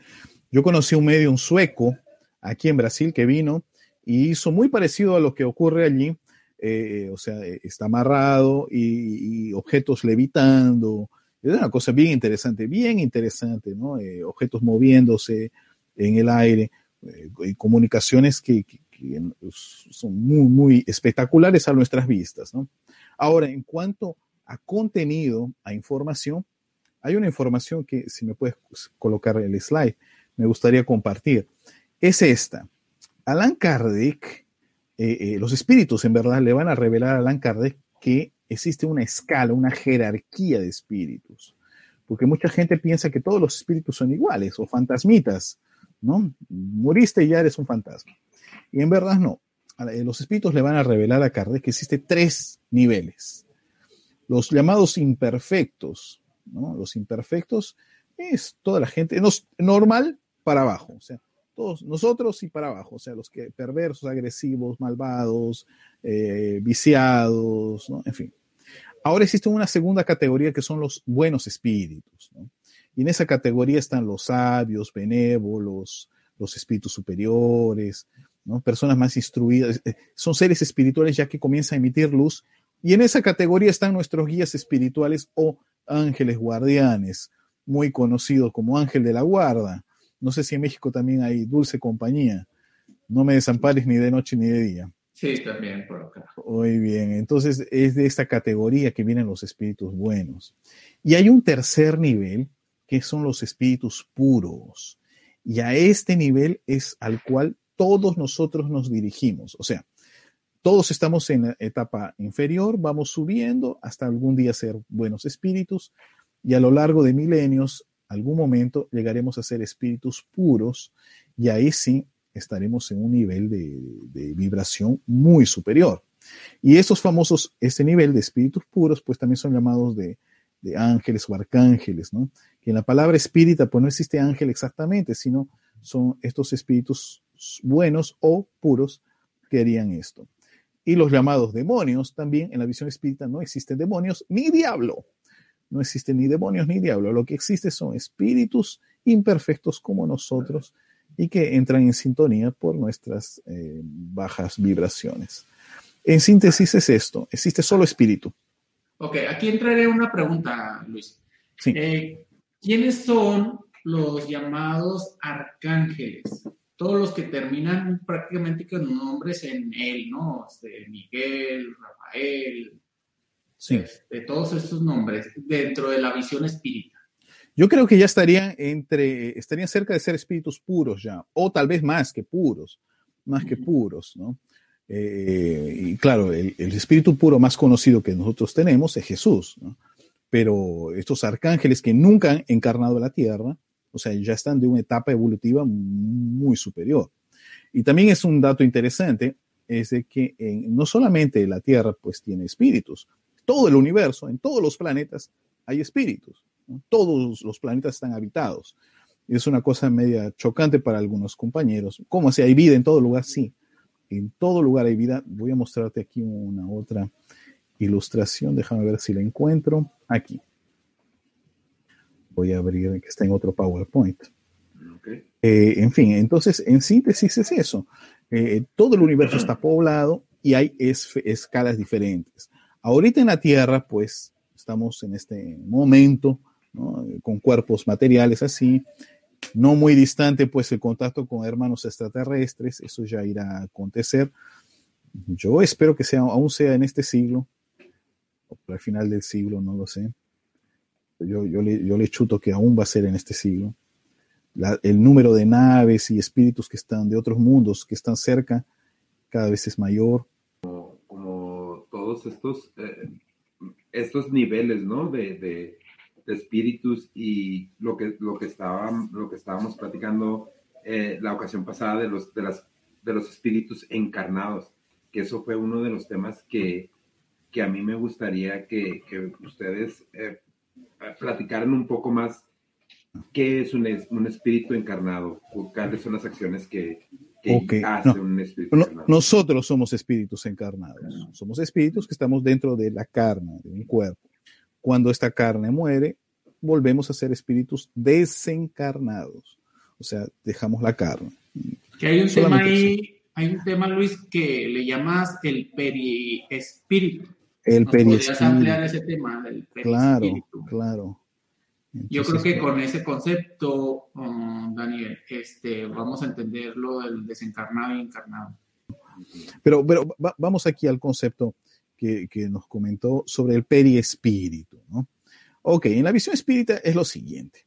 Yo conocí un medio, un sueco, aquí en Brasil, que vino y hizo muy parecido a lo que ocurre allí. Eh, o sea, está amarrado y, objetos levitando. Es una cosa bien interesante, bien interesante, ¿no? objetos moviéndose en el aire. Eh, comunicaciones que, son muy, muy espectaculares a nuestras vistas. ¿no? Ahora, en cuanto a contenido, a información, hay una información que, si me puedes colocar el slide, me gustaría compartir. Es esta. Alan Kardec, eh, eh, los espíritus en verdad le van a revelar a Alan Kardec que existe una escala, una jerarquía de espíritus. Porque mucha gente piensa que todos los espíritus son iguales o fantasmitas. ¿no? Moriste y ya eres un fantasma. Y en verdad no. Eh, los espíritus le van a revelar a Kardec que existe tres niveles. Los llamados imperfectos, ¿no? Los imperfectos es toda la gente, normal para abajo, o sea, todos nosotros y para abajo, o sea, los que perversos, agresivos, malvados, eh, viciados, ¿no? En fin. Ahora existe una segunda categoría que son los buenos espíritus, ¿no? Y en esa categoría están los sabios, benévolos, los espíritus superiores, ¿no? personas más instruidas. Eh, son seres espirituales ya que comienzan a emitir luz. Y en esa categoría están nuestros guías espirituales o ángeles guardianes, muy conocidos como ángel de la guarda. No sé si en México también hay dulce compañía. No me desampares ni de noche ni de día. Sí, también por acá. Muy bien, entonces es de esta categoría que vienen los espíritus buenos. Y hay un tercer nivel, que son los espíritus puros. Y a este nivel es al cual todos nosotros nos dirigimos. O sea, todos estamos en la etapa inferior, vamos subiendo hasta algún día ser buenos espíritus y a lo largo de milenios, algún momento llegaremos a ser espíritus puros y ahí sí estaremos en un nivel de, vibración muy superior. Y esos famosos, ese nivel de espíritus puros, pues también son llamados de, ángeles o arcángeles, ¿no? Que en la palabra espírita, pues no existe ángel exactamente, sino son estos espíritus buenos o puros que harían esto. Y los llamados demonios, también en la visión espírita no existen demonios ni diablo. No existen ni demonios ni diablo. Lo que existe son espíritus imperfectos como nosotros y que entran en sintonía por nuestras eh, bajas vibraciones. En síntesis es esto, existe solo espíritu. Ok, aquí entraré una pregunta, Luis. Sí. Eh, ¿Quiénes son los llamados arcángeles? Todos los que terminan prácticamente con nombres en él, ¿no? Este, Miguel, Rafael, sí. de este, todos estos nombres dentro de la visión espírita. Yo creo que ya estarían entre, estarían cerca de ser espíritus puros ya, o tal vez más que puros, más que puros, ¿no? Eh, y claro, el, espíritu puro más conocido que nosotros tenemos es Jesús, ¿no? Pero estos arcángeles que nunca han encarnado la tierra, o sea, ya están de una etapa evolutiva muy superior. Y también es un dato interesante, es de que no solamente la tierra pues tiene espíritus, todo el universo, en todos los planetas hay espíritus. Todos los planetas están habitados. Es una cosa media chocante para algunos compañeros. ¿Cómo si hay vida en todo lugar? Sí, en todo lugar hay vida. Voy a mostrarte aquí una otra ilustración. Déjame ver si la encuentro. Aquí. Voy a abrir que está en otro PowerPoint. Eh, en fin, entonces, en síntesis es eso. Eh, todo el universo está poblado y hay escalas diferentes. Ahorita en la Tierra, pues, estamos en este momento con cuerpos materiales así. No muy distante, pues el contacto con hermanos extraterrestres, eso ya irá a acontecer. Yo espero que sea, aún sea en este siglo, o al final del siglo, no lo sé. Yo, yo, le, yo le chuto que aún va a ser en este siglo. el número de naves y espíritus que están de otros mundos, que están cerca, cada vez es mayor. Como, todos estos, eh, estos niveles, ¿no? de, espíritus y lo que, lo que, lo que estábamos platicando eh, la ocasión pasada de los, de, las, de los espíritus encarnados, que eso fue uno de los temas que, que a mí me gustaría que, que ustedes eh, platicaran un poco más qué es un, un espíritu encarnado, cuáles son las acciones que, hace un espíritu encarnado. Nosotros somos espíritus encarnados, somos espíritus que estamos dentro de la carne, de un cuerpo. Cuando esta carne muere, volvemos a ser espíritus desencarnados. O sea, dejamos la carne. Que hay un tema ahí, hay un tema, Luis, que le llamas el periespíritu. El periespíritu. ampliar ese tema del periespíritu? Claro, claro. Yo creo que con ese concepto, um, Daniel, este, vamos a entender lo del desencarnado y encarnado. Pero, pero vamos aquí al concepto que, nos comentó sobre el periespíritu. ¿no? Ok, en la visión espírita es lo siguiente.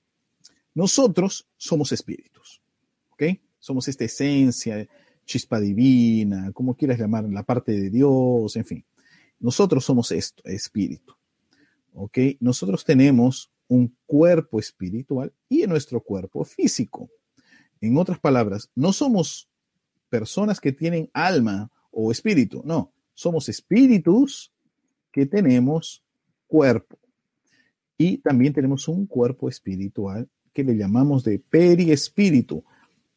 Nosotros somos espíritus, ¿ok? Somos esta esencia, chispa divina, como quieras llamar, la parte de Dios, en fin. Nosotros somos esto, espíritu, ¿ok? Nosotros tenemos un cuerpo espiritual y nuestro cuerpo físico. En otras palabras, no somos personas que tienen alma o espíritu, no, somos espíritus que tenemos cuerpo. Y también tenemos un cuerpo espiritual que le llamamos de periespíritu.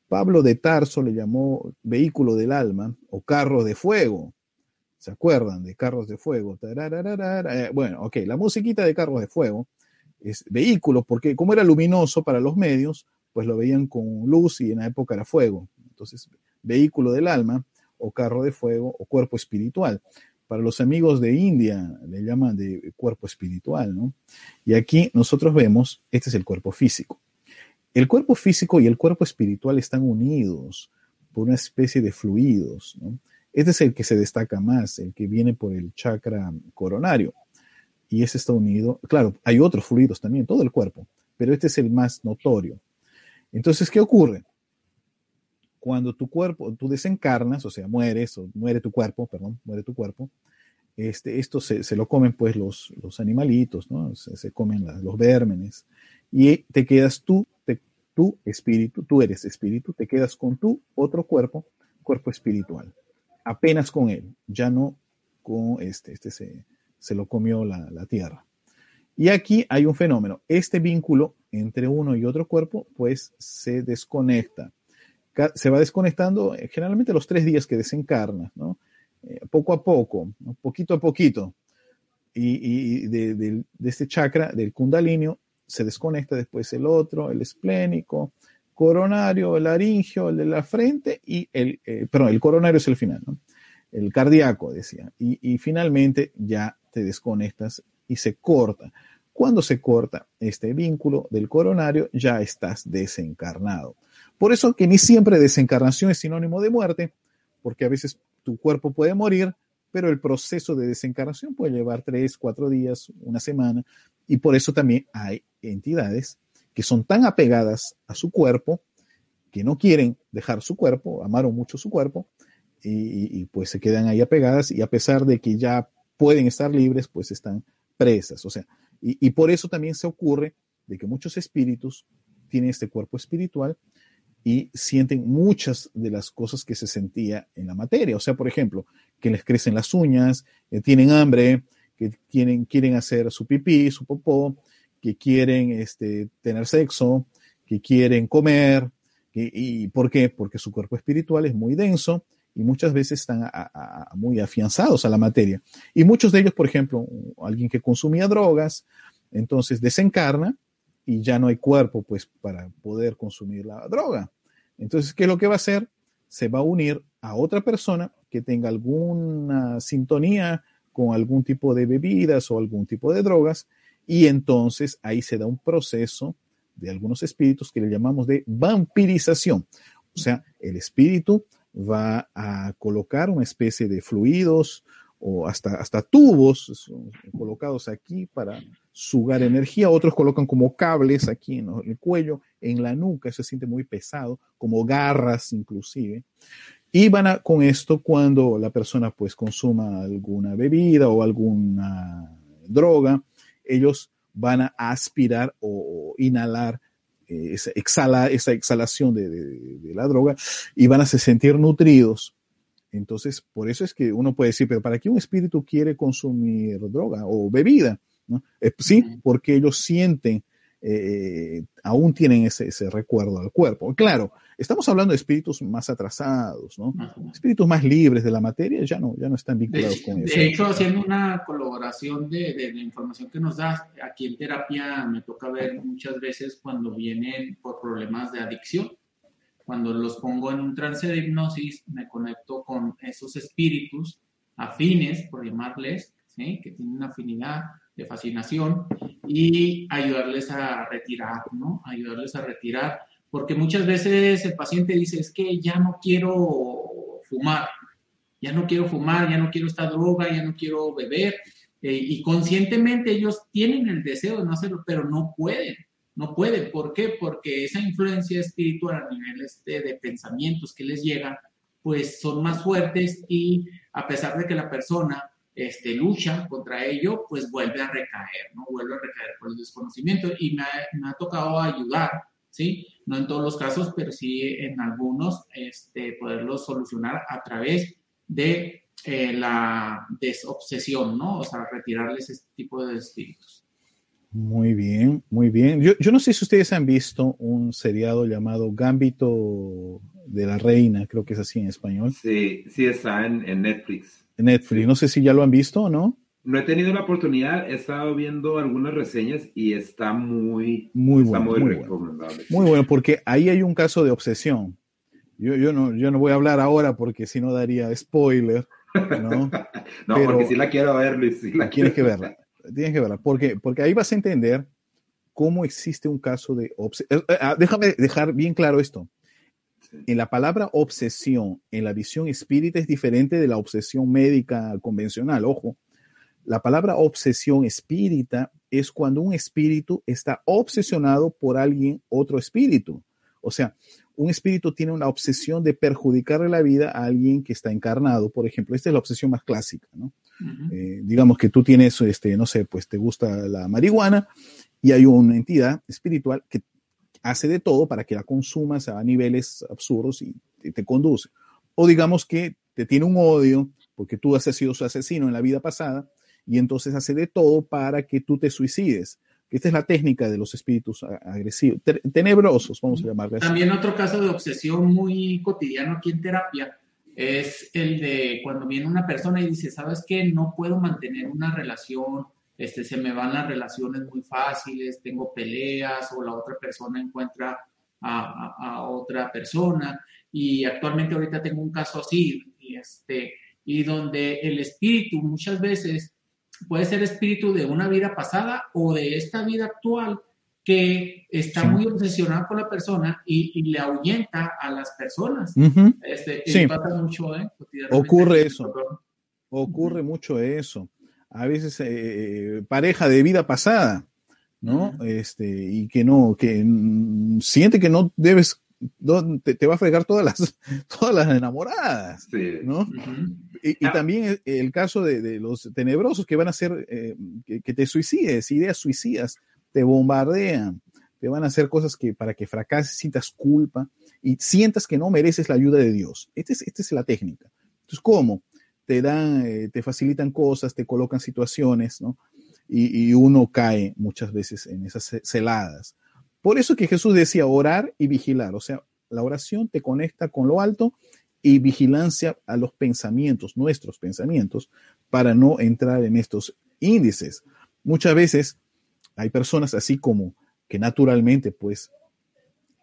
Pablo de Tarso le llamó vehículo del alma o carro de fuego. ¿Se acuerdan de carros de fuego? Eh, bueno, ok, la musiquita de carros de fuego es vehículo, porque como era luminoso para los medios, pues lo veían con luz y en la época era fuego. Entonces, vehículo del alma o carro de fuego o cuerpo espiritual. Para los amigos de India le llaman de cuerpo espiritual, ¿no? Y aquí nosotros vemos, este es el cuerpo físico. El cuerpo físico y el cuerpo espiritual están unidos por una especie de fluidos. ¿no? Este es el que se destaca más, el que viene por el chakra coronario. Y ese está unido, claro, hay otros fluidos también, todo el cuerpo, pero este es el más notorio. Entonces, ¿qué ocurre? Cuando tu cuerpo, tú desencarnas, o sea, mueres, o muere tu cuerpo, perdón, muere tu cuerpo, este, esto se, lo comen pues los, animalitos, ¿no? Se, comen los vérmenes. Y te quedas tú, te- tu espíritu, tú eres espíritu, te quedas con tu otro cuerpo, cuerpo espiritual. Apenas con él, ya no con este, este se, se lo comió la, la tierra. Y aquí hay un fenómeno. Este vínculo entre uno y otro cuerpo, pues se desconecta. Se va desconectando eh, generalmente los tres días que desencarnas, ¿no? Eh, poco a poco, ¿no? poquito a poquito. Y, de, del- de este chakra, del kundalini, se desconecta después el otro, el esplénico, coronario, el laringio, el de la frente y el, eh, perdón, el coronario es el final, ¿no? El cardíaco, decía. Y, y finalmente ya te desconectas y se corta. Cuando se corta este vínculo del coronario, ya estás desencarnado. Por eso que ni siempre desencarnación es sinónimo de muerte, porque a veces tu cuerpo puede morir, pero el proceso de desencarnación puede llevar tres, cuatro días, una semana, y por eso también hay entidades que son tan apegadas a su cuerpo que no quieren dejar su cuerpo, amaron mucho su cuerpo, y, pues se quedan ahí apegadas, y a pesar de que ya pueden estar libres, pues están presas. O sea, y, y por eso también se ocurre de que muchos espíritus tienen este cuerpo espiritual y sienten muchas de las cosas que se sentía en la materia. O sea, por ejemplo, que les crecen las uñas, que tienen hambre, que tienen, quieren hacer su pipí, su popó, que quieren este, tener sexo, que quieren comer. ¿Y por qué? Porque su cuerpo espiritual es muy denso y muchas veces están muy afianzados a la materia. Y muchos de ellos, por ejemplo, alguien que consumía drogas, entonces desencarna y ya no hay cuerpo pues para poder consumir la droga. Entonces, ¿qué es lo que va a hacer? Se va a unir a otra persona que tenga alguna sintonía con algún tipo de bebidas o algún tipo de drogas y entonces ahí se da un proceso de algunos espíritus que le llamamos de vampirización. O sea, el espíritu va a colocar una especie de fluidos o hasta, hasta tubos colocados aquí para sugar energía, otros colocan como cables aquí en el cuello, en la nuca, se siente muy pesado, como garras inclusive. Y van a, con esto, cuando la persona pues consuma alguna bebida o alguna droga, ellos van a aspirar o, o inhalar eh, esa, exhala, esa exhalación de, de, de, la droga y van a se sentir nutridos. Entonces, por eso es que uno puede decir, pero ¿para qué un espíritu quiere consumir droga o bebida? ¿No? Eh, sí, porque ellos sienten, eh, aún tienen ese, ese, recuerdo al cuerpo. Claro, estamos hablando de espíritus más atrasados, ¿no? Espíritus más libres de la materia ya no, ya no están vinculados de, con de eso. De hecho, haciendo una colaboración de, de, la información que nos das, aquí en terapia me toca ver muchas veces cuando vienen por problemas de adicción. Cuando los pongo en un trance de hipnosis, me conecto con esos espíritus afines, por llamarles, ¿sí? que tienen una afinidad de fascinación y ayudarles a retirar, ¿no? Ayudarles a retirar, porque muchas veces el paciente dice, es que ya no quiero fumar, ya no quiero fumar, ya no quiero esta droga, ya no quiero beber, eh, y conscientemente ellos tienen el deseo de no hacerlo, pero no pueden, no pueden. ¿Por qué? Porque esa influencia espiritual a nivel este, de pensamientos que les llegan, pues son más fuertes y a pesar de que la persona este, lucha contra ello, pues vuelve a recaer, ¿no? Vuelve a recaer por el desconocimiento y me ha, me ha tocado ayudar, ¿sí? No en todos los casos, pero sí en algunos, este, poderlos solucionar a través de eh, la desobsesión, ¿no? O sea, retirarles este tipo de espíritus. Muy bien, muy bien. Yo, yo, no sé si ustedes han visto un seriado llamado Gambito de la Reina, creo que es así en español. Sí, sí está en, en Netflix. Netflix, no sé si ya lo han visto o no. No he tenido la oportunidad, he estado viendo algunas reseñas y está muy, muy está bueno. Muy, muy recomendable. Bueno. Muy bueno, porque ahí hay un caso de obsesión. Yo, yo, no, yo no voy a hablar ahora porque si no daría spoiler, ¿no? no, Pero, porque sí la quiero ver, Luis. Sí la tienes que verla, tienes que verla, porque, porque ahí vas a entender cómo existe un caso de obsesión. Déjame dejar bien claro esto. En la palabra obsesión, en la visión espírita es diferente de la obsesión médica convencional, ojo. La palabra obsesión espírita es cuando un espíritu está obsesionado por alguien, otro espíritu. O sea, un espíritu tiene una obsesión de perjudicarle la vida a alguien que está encarnado, por ejemplo. Esta es la obsesión más clásica, ¿no? Eh, digamos que tú tienes, este, no sé, pues te gusta la marihuana y hay una entidad espiritual que hace de todo para que la consumas a niveles absurdos y te, conduce. O digamos que te tiene un odio porque tú has sido su asesino en la vida pasada y entonces hace de todo para que tú te suicides. Esta es la técnica de los espíritus agresivos, tenebrosos, vamos a llamarles. También otro caso de obsesión muy cotidiano aquí en terapia es el de cuando viene una persona y dice, ¿sabes qué? No puedo mantener una relación, este, se me van las relaciones muy fáciles, tengo peleas o la otra persona encuentra a, a, otra persona y actualmente ahorita tengo un caso así y, este, y donde el espíritu muchas veces puede ser espíritu de una vida pasada o de esta vida actual que está muy obsesionado con la persona y, le ahuyenta a las personas. este, sí. pasa mucho, ¿eh? Ocurre eso. Ocurre mucho eso. A veces eh, pareja de vida pasada, ¿no? Este, y que no, que siente que no debes te, va a fregar todas las, todas las enamoradas, ¿no? y, también el, caso de, los tenebrosos que van a hacer eh, que, te suicides, ideas suicidas, te bombardean, te van a hacer cosas que para que fracases, sientas culpa y sientas que no mereces la ayuda de Dios. Esta es, esta es la técnica. Entonces, ¿cómo? Te dan, eh, te facilitan cosas, te colocan situaciones, ¿no? Y, y uno cae muchas veces en esas celadas. Por eso que Jesús decía orar y vigilar, o sea, la oración te conecta con lo alto y vigilancia a los pensamientos, nuestros pensamientos, para no entrar en estos índices. Muchas veces hay personas así como que naturalmente pues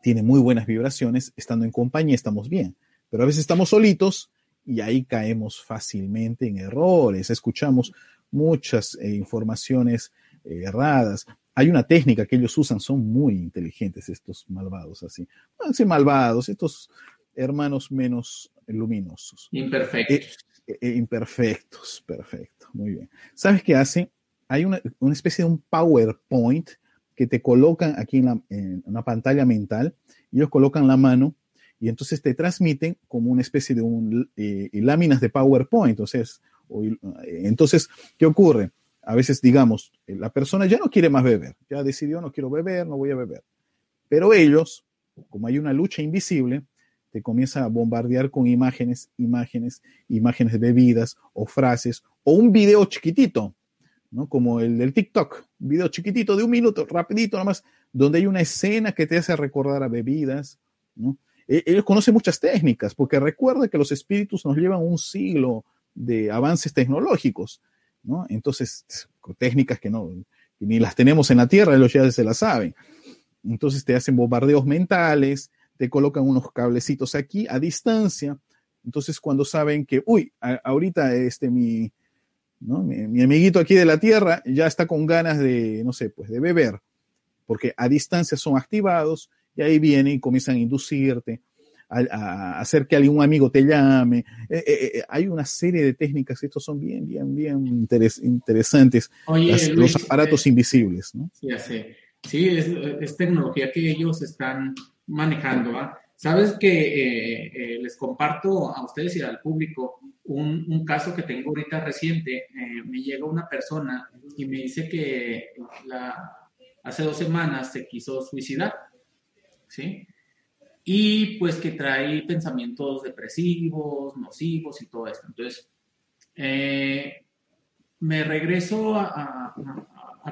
tienen muy buenas vibraciones, estando en compañía estamos bien, pero a veces estamos solitos y ahí caemos fácilmente en errores, escuchamos muchas eh, informaciones eh, erradas, hay una técnica que ellos usan, son muy inteligentes estos malvados, así. No malvados, estos hermanos menos luminosos. Imperfectos. Eh, imperfectos, perfecto, muy bien. ¿Sabes qué hace? Hay una, especie de un PowerPoint que te colocan aquí en, la, una pantalla mental, y ellos colocan la mano y entonces te transmiten como una especie de un, eh, láminas de PowerPoint. Entonces, entonces, ¿qué ocurre? a veces digamos, eh, la persona ya no quiere más beber, ya decidió, no quiero beber, no voy a beber. Pero ellos, como hay una lucha invisible, te comienzan a bombardear con imágenes, imágenes, imágenes de bebidas o frases o un video chiquitito, ¿no? Como el del TikTok, un video chiquitito de un minuto, rapidito nomás, donde hay una escena que te hace recordar a bebidas, ¿no? E, ellos conocen muchas técnicas, porque recuerda que los espíritus nos llevan un siglo de avances tecnológicos. Entonces, técnicas que no, ni las tenemos en la Tierra, ellos ya se las saben. Entonces te hacen bombardeos mentales, te colocan unos cablecitos aquí a distancia. Entonces cuando saben que, uy, ahorita este mi, mi, amiguito aquí de la Tierra ya está con ganas de, no sé, pues de beber, porque a distancia son activados y ahí vienen y comienzan a inducirte a, hacer que algún amigo te llame. Eh, eh, eh, hay una serie de técnicas, estos son bien, bien, bien interesantes. los aparatos invisibles, ¿no? Sí, sí es, tecnología que ellos están manejando. Sabes que les comparto a ustedes y al público un, caso que tengo ahorita reciente. me llega una persona y me dice que hace dos semanas se quiso suicidar. ¿Sí? y pues que trae pensamientos depresivos, nocivos y todo esto. Entonces, eh, me regreso a,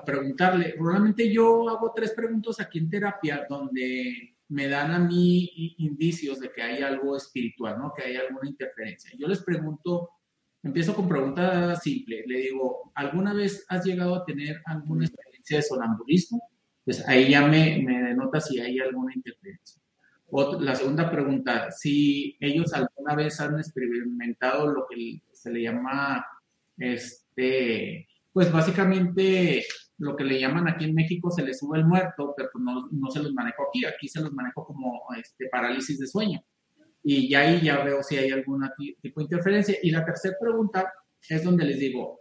preguntarle, realmente yo hago tres preguntas aquí en terapia donde me dan a mí indicios de que hay algo espiritual, ¿no? Que hay alguna interferencia. Yo les pregunto, empiezo con preguntas simples, le digo, ¿alguna vez has llegado a tener alguna experiencia de sonambulismo? Pues ahí ya me, me denota si hay alguna interferencia la segunda pregunta, si ellos alguna vez han experimentado lo que se le llama, este, pues básicamente lo que le llaman aquí en México se les sube el muerto, pero pues no, no se los manejo aquí, aquí se los manejo como este, parálisis de sueño. y ya ahí ya veo si hay algún tipo de interferencia. Y la tercera pregunta es donde les digo,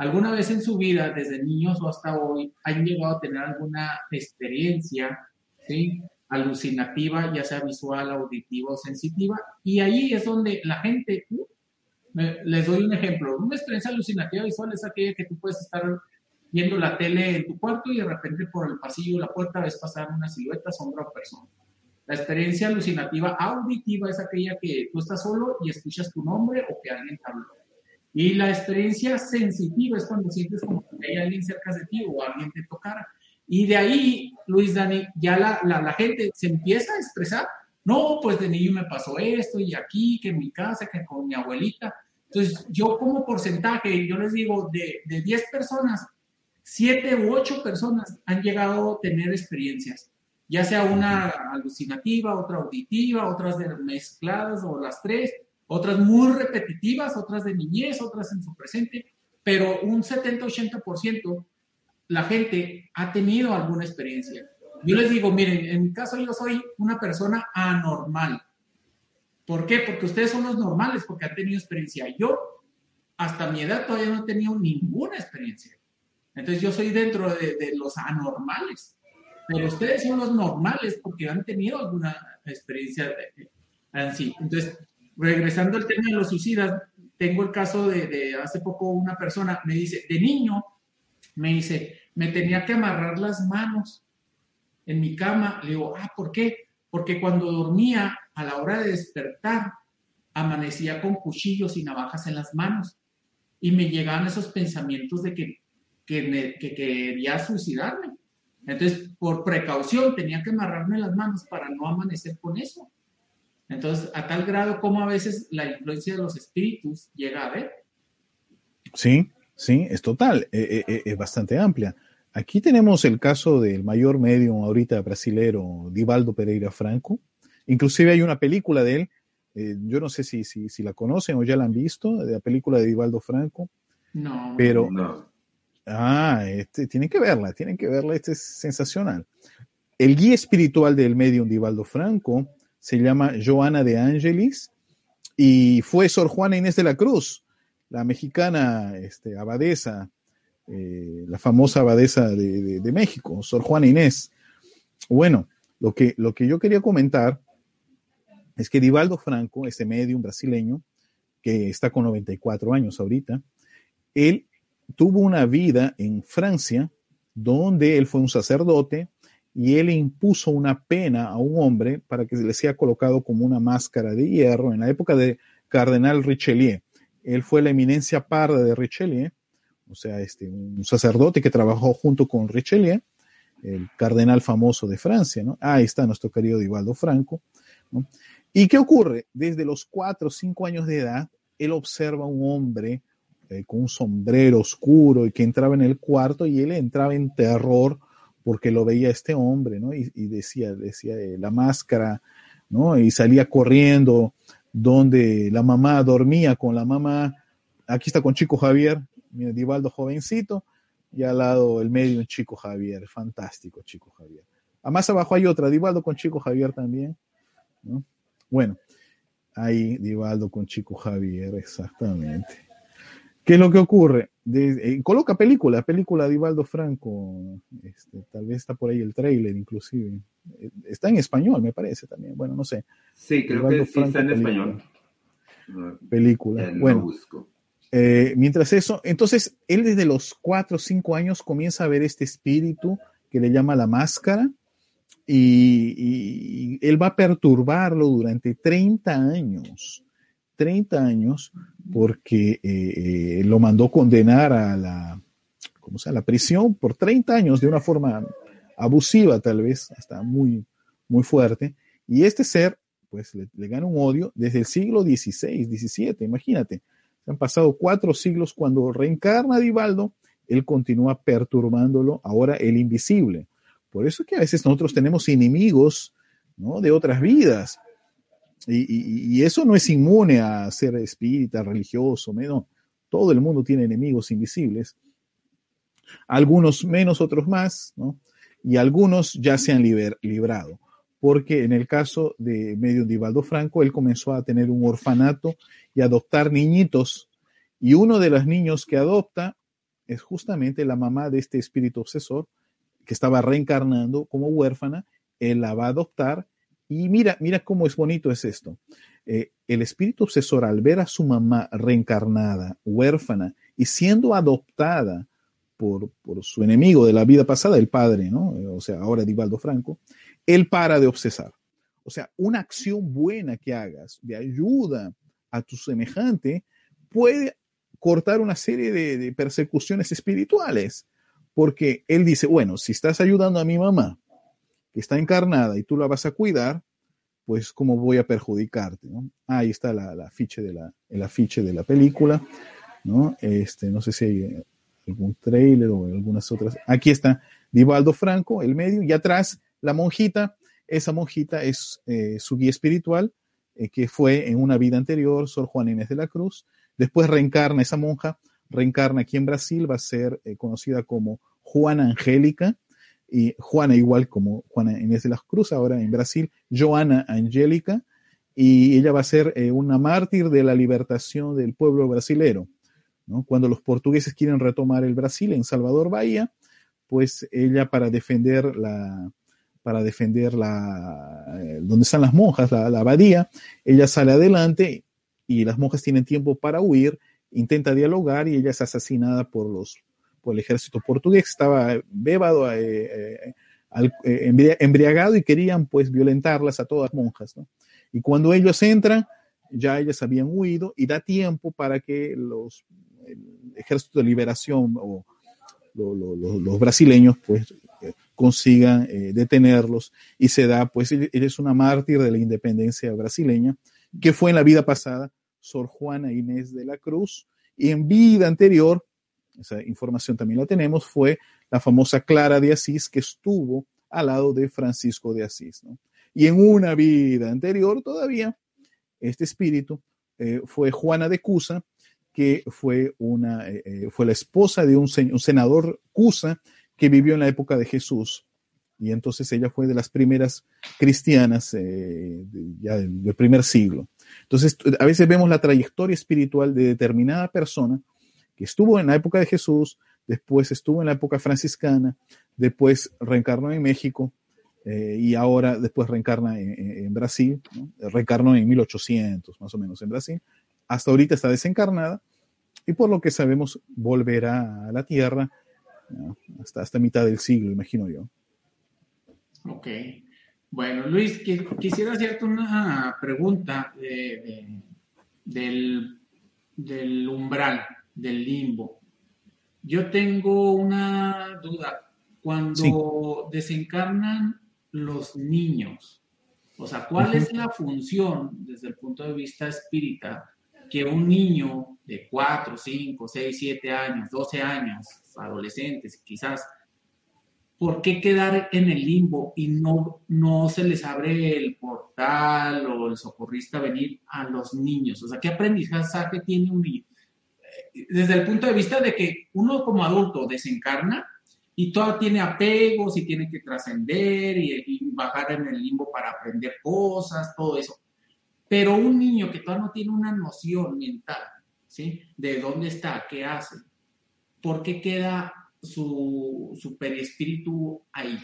¿alguna vez en su vida, desde niños o hasta hoy, han llegado a tener alguna experiencia alucinativa, ya sea visual, auditiva o sensitiva? Y ahí es donde la gente, uh, les doy un ejemplo, una experiencia alucinativa visual es aquella que tú puedes estar viendo la tele en tu cuarto y de repente por el pasillo o la puerta ves pasar una silueta, sombra o persona. La experiencia alucinativa auditiva es aquella que tú estás solo y escuchas tu nombre o que alguien te habló. Y la experiencia sensitiva es cuando sientes como que hay alguien cerca de ti o alguien te tocara. Y de ahí, Luis Dani, ya la, la, la, gente se empieza a expresar, no, pues de niño me pasó esto y aquí, que en mi casa, que con mi abuelita. Entonces, yo como porcentaje, yo les digo, de, de 10 personas, 7 u 8 personas han llegado a tener experiencias ya sea una alucinativa, otra auditiva, otras de mezcladas o las tres, otras muy repetitivas, otras de niñez, otras en su presente, pero un 70-80% la gente ha tenido alguna experiencia. Yo les digo, miren, en mi caso yo soy una persona anormal. ¿Por qué? Porque ustedes son los normales, porque han tenido experiencia. Yo, hasta mi edad, todavía no he tenido ninguna experiencia. Entonces yo soy dentro de, de los anormales pero ustedes son los normales porque han tenido alguna experiencia así. Entonces, regresando al tema de los suicidas, tengo el caso de, hace poco una persona me dice, de niño, me dice, me tenía que amarrar las manos en mi cama. Le digo, ah, ¿por qué? Porque cuando dormía, a la hora de despertar, amanecía con cuchillos y navajas en las manos. Y me llegaban esos pensamientos de que, que, que quería suicidarme. Entonces, por precaución, tenía que amarrarme las manos para no amanecer con eso. Entonces, a tal grado como a veces la influencia de los espíritus llega a ver. Sí, sí, es total, eh, eh, eh, es bastante amplia. Aquí tenemos el caso del mayor medium ahorita brasilero, Divaldo Pereira Franco. Inclusive hay una película de él, yo no sé si, si, si, la conocen o ya la han visto, de la película de Divaldo Franco. No. Pero, No. Ah, este, tienen que verla, tienen que verla, este es sensacional. El guía espiritual del medium Divaldo Franco se llama Joana de Angelis y fue Sor Juana Inés de la Cruz, la mexicana este, abadesa, eh, la famosa abadesa de, de, de, México, Sor Juana Inés. Bueno, lo que, lo que yo quería comentar es que Divaldo Franco, este medium brasileño, que está con 94 años ahorita, él tuvo una vida en Francia donde él fue un sacerdote y él impuso una pena a un hombre para que le sea colocado como una máscara de hierro en la época de Cardenal Richelieu. Él fue la eminencia parda de Richelieu, o sea, este, un sacerdote que trabajó junto con Richelieu, el cardenal famoso de Francia, ¿no? Ahí está nuestro querido Divaldo Franco, ¿no? ¿Y qué ocurre? Desde los cuatro o cinco años de edad, él observa a un hombre eh, con un sombrero oscuro y que entraba en el cuarto y él entraba en terror porque lo veía este hombre, ¿no? Y, decía, decía eh, la máscara, ¿no? Y salía corriendo donde la mamá dormía con la mamá, aquí está con Chico Javier, mira, Divaldo jovencito, y al lado el medio Chico Javier, fantástico Chico Javier. A más abajo hay otra, Divaldo con Chico Javier también, ¿no? Bueno, ahí Divaldo con Chico Javier, exactamente. ¿Qué es lo que ocurre? De, eh, coloca película, película de Ivaldo Franco, este, tal vez está por ahí el trailer inclusive. Eh, está en español, me parece también, bueno, no sé. Sí, creo que sí Franco, está en película. español. Película. Eh, bueno, busco. eh, mientras eso, entonces él desde los 4 o 5 años comienza a ver este espíritu que le llama la máscara y, y, y él va a perturbarlo durante 30 años. 30 años porque eh, eh, lo mandó condenar a la, ¿cómo la prisión por 30 años de una forma abusiva tal vez, hasta muy, muy fuerte. Y este ser, pues le, gana un odio desde el siglo XVI, XVII, imagínate. Se han pasado cuatro siglos cuando reencarna Divaldo, él continúa perturbándolo, ahora el invisible. Por eso es que a veces nosotros tenemos enemigos de otras vidas. Y, eso no es inmune a ser espírita, religioso, no. Todo el mundo tiene enemigos invisibles. Algunos menos, otros más, ¿no? Y algunos ya se han liber, librado. porque en el caso de Medio Divaldo Franco, él comenzó a tener un orfanato y adoptar niñitos, y uno de los niños que adopta es justamente la mamá de este espíritu obsesor, que estaba reencarnando como huérfana, él la va a adoptar, y mira, mira cómo es bonito es esto. Eh, el espíritu obsesor al ver a su mamá reencarnada, huérfana, y siendo adoptada por, su enemigo de la vida pasada, el padre, ¿no? O sea, ahora Divaldo Franco, él para de obsesar. O sea, una acción buena que hagas de ayuda a tu semejante puede cortar una serie de persecuciones espirituales, porque él dice, bueno, si estás ayudando a mi mamá, que está encarnada y tú la vas a cuidar, pues cómo voy a perjudicarte, ¿no? ahí está la, la de la, el afiche de la película, ¿no? Este, no sé si hay algún trailer o algunas otras. Aquí está Divaldo Franco, el medio, y atrás la monjita. Esa monjita es eh, su guía espiritual, eh, que fue en una vida anterior, Sor Juana Inés de la Cruz. Después reencarna esa monja, reencarna aquí en Brasil, va a ser eh, conocida como Juana Angélica, y Juana igual como Juana Inés de la Cruz, ahora en Brasil, Joana Angélica, y ella va a ser una mártir de la libertación del pueblo brasilero. Cuando los portugueses quieren retomar el Brasil en Salvador Bahía, pues ella para defender la, para defender la, eh, donde están las monjas, la, abadía, ella sale adelante y las monjas tienen tiempo para huir, intenta dialogar y ella es asesinada por los, por el ejército portugués, estaba bebado, eh, eh, embriagado y querían pues violentarlas a todas monjas, Y cuando ellos entran, ya ellas habían huido y da tiempo para que los el ejército de liberación o los brasileños pues eh, consigan eh, detenerlos y se da pues ella es una mártir de la independencia brasileña que fue en la vida pasada Sor Juana Inés de la Cruz. Y en vida anterior esa información también la tenemos fue la famosa Clara de Asís que estuvo al lado de Francisco de Asís y en una vida anterior todavía este espíritu eh, fue Juana de Cusa que fue, una, eh, eh, fue la esposa de un, senador Cusa que vivió en la época de Jesús. Y entonces ella fue de las primeras cristianas ya del, primer siglo. Entonces, a veces vemos la trayectoria espiritual de determinada persona estuvo en la época de Jesús, después estuvo en la época franciscana, después reencarnó en México y ahora después reencarna en, Brasil, reencarnó en 1800 más o menos en Brasil, hasta ahorita está desencarnada y por lo que sabemos volverá a la Tierra hasta, hasta mitad del siglo, imagino yo. Ok. Bueno, Luis, quisiera hacerte una pregunta del, del umbral, del limbo. Yo tengo una duda. Cuando desencarnan los niños, o sea, ¿cuál es la función desde el punto de vista espírita que un niño de 4, 5, 6, 7 años, 12 años, adolescentes quizás, ¿por qué quedar en el limbo y no, no se les abre el portal o el socorrista venir a los niños? O sea, ¿qué aprendizaje tiene un niño? Desde el punto de vista de que uno como adulto desencarna y todo tiene apegos y tiene que trascender y, y bajar en el limbo para aprender cosas, todo eso pero un niño que todavía no tiene una noción mental, ¿sí? De dónde está, qué hace, ¿por qué queda su, su perispíritu ahí?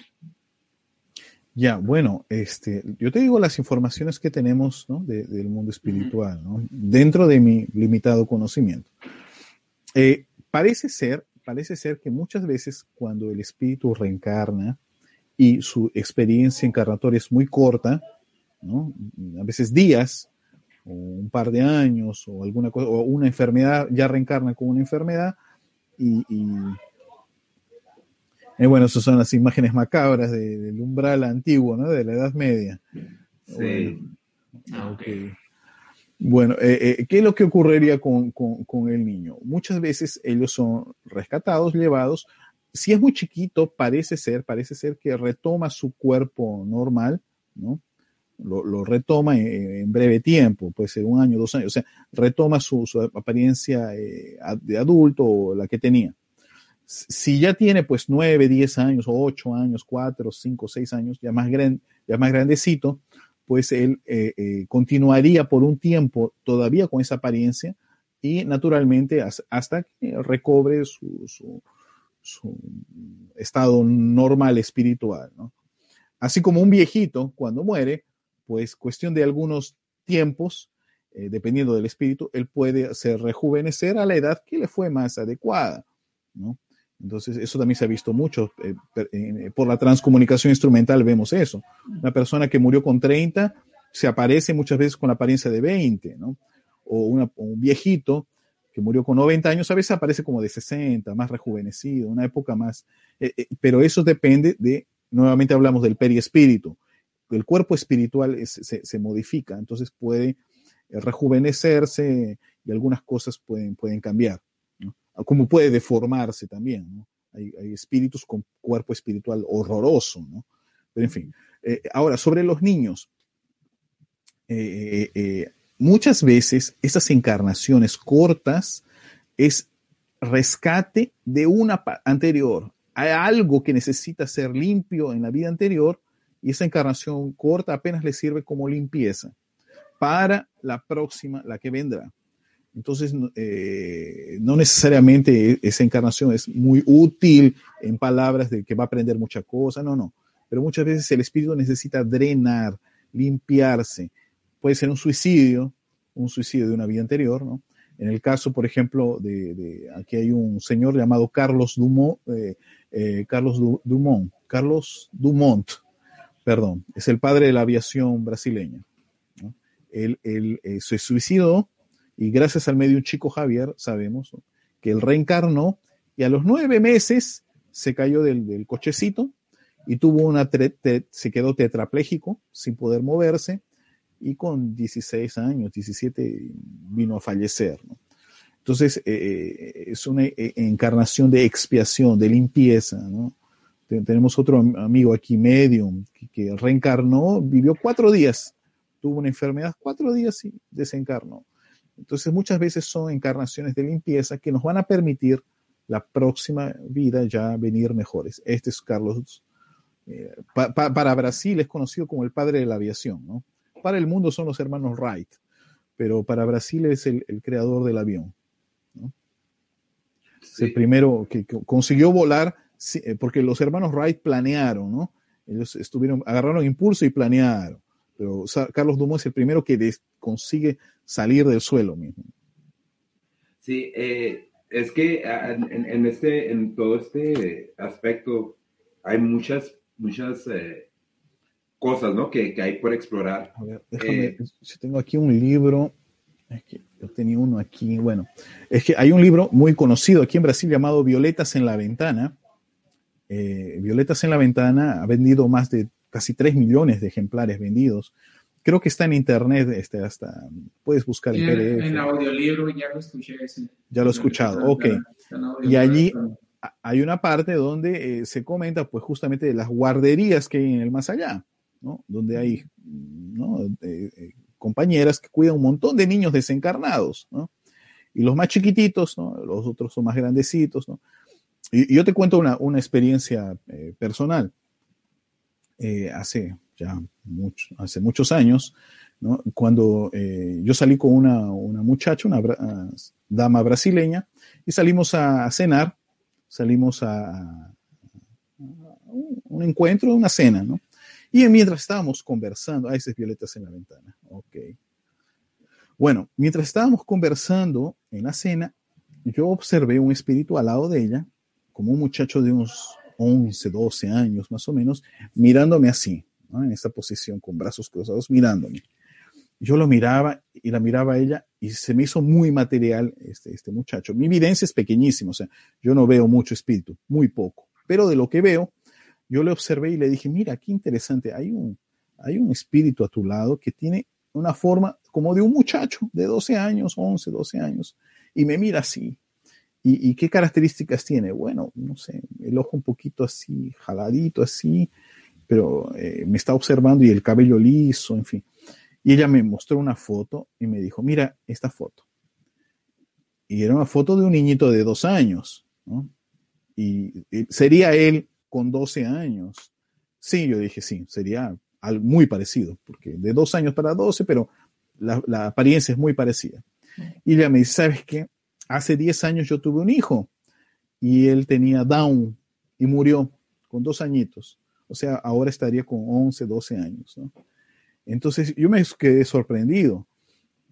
Ya, bueno, este, yo te digo las informaciones que tenemos ¿no? del mundo espiritual, ¿no? dentro de mi limitado conocimiento. Eh, parece ser, parece ser que muchas veces cuando el espíritu reencarna y su experiencia encarnatoria es muy corta, a veces días, o un par de años, o alguna cosa, o una enfermedad, ya reencarna con una enfermedad, y, bueno, esas son las imágenes macabras del umbral antiguo, De la Edad Media. Sí. Bueno, ah, eh, eh, ¿qué es lo que ocurriría con, el niño? Muchas veces ellos son rescatados, llevados. Si es muy chiquito, parece ser, parece ser que retoma su cuerpo normal, ¿no? lo, retoma en, breve tiempo, puede ser un año, dos años, o sea, retoma su, apariencia eh, de adulto o la que tenía. Si ya tiene pues 9, 10 años, 8 años, 4, 5, 6 años, ya más, ya más grandecito, pues él eh, eh, continuaría por un tiempo todavía con esa apariencia y naturalmente hasta que recobre su, estado normal espiritual. Así como un viejito cuando muere, pues cuestión de algunos tiempos, eh, dependiendo del espíritu, él puede hacer rejuvenecer a la edad que le fue más adecuada. ¿no? Entonces, eso también se ha visto mucho. Eh, eh, por la transcomunicación instrumental vemos eso. Una persona que murió con 30 se aparece muchas veces con la apariencia de 20, ¿no? O, un viejito que murió con 90 años, a veces aparece como de 60, más rejuvenecido, una época más. pero eso depende de, nuevamente hablamos del periespíritu el cuerpo espiritual se, se, modifica, entonces puede eh, rejuvenecerse y algunas cosas pueden, pueden cambiar. Como puede deformarse también. Hay, espíritus con cuerpo espiritual horroroso, ¿no? Pero en fin, eh, ahora sobre los niños. Eh, eh, muchas veces esas encarnaciones cortas es rescate de una anterior. Hay algo que necesita ser limpio en la vida anterior y esa encarnación corta apenas le sirve como limpieza para la próxima, la que vendrá. Entonces, eh, no necesariamente esa encarnación es muy útil en palabras de que va a aprender muchas cosas, no, no. Pero muchas veces el espíritu necesita drenar, limpiarse. Puede ser un suicidio, un suicidio de una vida anterior, ¿no? En el caso, por ejemplo, de, aquí hay un señor llamado Carlos Dumont, eh, eh, Carlos Dumont, Carlos Dumont, perdón, es el padre de la aviación brasileña. ¿no? Él, él se suicidó y gracias al medio chico Javier sabemos que él reencarnó y a los nueve meses se cayó del, del cochecito y tuvo una se quedó tetrapléjico sin poder moverse y con 16 años, 17 vino a fallecer. ¿no? Entonces eh, eh es una eh, encarnación de expiación, de limpieza. Tenemos otro amigo aquí, Medium, que, reencarnó, vivió cuatro días, tuvo una enfermedad cuatro días y desencarnó. Entonces muchas veces son encarnaciones de limpieza que nos van a permitir la próxima vida ya venir mejores. Este es Carlos. Eh, pa, pa, para Brasil es conocido como el padre de la aviación, ¿no? Para el mundo son los hermanos Wright, pero para Brasil es el, el creador del avión. ¿no? Sí. El primero que, que consiguió volar eh, porque los hermanos Wright planearon, ¿no? Ellos estuvieron, agarraron impulso y planearon. Pero o sea, Carlos Dumont es el primero que des, consigue salir del suelo mismo. Sí, eh, es que en, en, este, en todo este aspecto hay muchas, muchas eh, cosas, ¿no? Que, que, hay por explorar. A ver, déjame, eh, si tengo aquí un libro, es que yo tenía uno aquí, bueno, es que hay un libro muy conocido aquí en Brasil llamado Violetas en la Ventana, eh, Violetas en la Ventana ha vendido más de casi 3 millones de ejemplares vendidos. Creo que está en internet, este, hasta puedes buscar el PDF. En audiolibro ya lo escuché. Ese. Ya lo he escuchado, está, ok. Está y allí hay una parte donde eh, se comenta pues justamente de las guarderías que hay en el más allá, ¿no? Donde hay ¿no? Eh, eh, compañeras que cuidan un montón de niños desencarnados, ¿no? Y los más chiquititos, ¿no? Los otros son más grandecitos, ¿no? Y, yo te cuento una, una experiencia personal. Eh, hace ya mucho, hace muchos años, cuando eh, yo salí con una, una muchacha, una dama brasileña, y salimos a, cenar, salimos a, un encuentro, una cena, ¿no? Y mientras estábamos conversando, ah, ese es Violetas en la ventana, ok. Bueno, mientras estábamos conversando en la cena, yo observé un espíritu al lado de ella como un muchacho de unos 11, 12 años más o menos, mirándome así, en esta posición con brazos cruzados, mirándome. Yo lo miraba y la miraba a ella y se me hizo muy material este, este muchacho. Mi evidencia es pequeñísima, o sea, yo no veo mucho espíritu, muy poco, pero de lo que veo, yo le observé y le dije, mira, qué interesante, hay un, hay un espíritu a tu lado que tiene una forma como de un muchacho de 12 años, 11, 12 años, y me mira así, ¿Y, ¿Y, qué características tiene? Bueno, no sé, el ojo un poquito así, jaladito así, pero eh, me está observando y el cabello liso, en fin. Y ella me mostró una foto y me dijo, mira esta foto. Y era una foto de un niñito de dos años, ¿no? y, sería él con 12 años. Sí, yo dije, sí, sería algo muy parecido, porque de dos años para 12, pero la, la apariencia es muy parecida. Y ella me dice, ¿sabes qué? Hace 10 años yo tuve un hijo y él tenía Down y murió con dos añitos. O sea, ahora estaría con 11, 12 años. ¿no? Entonces yo me quedé sorprendido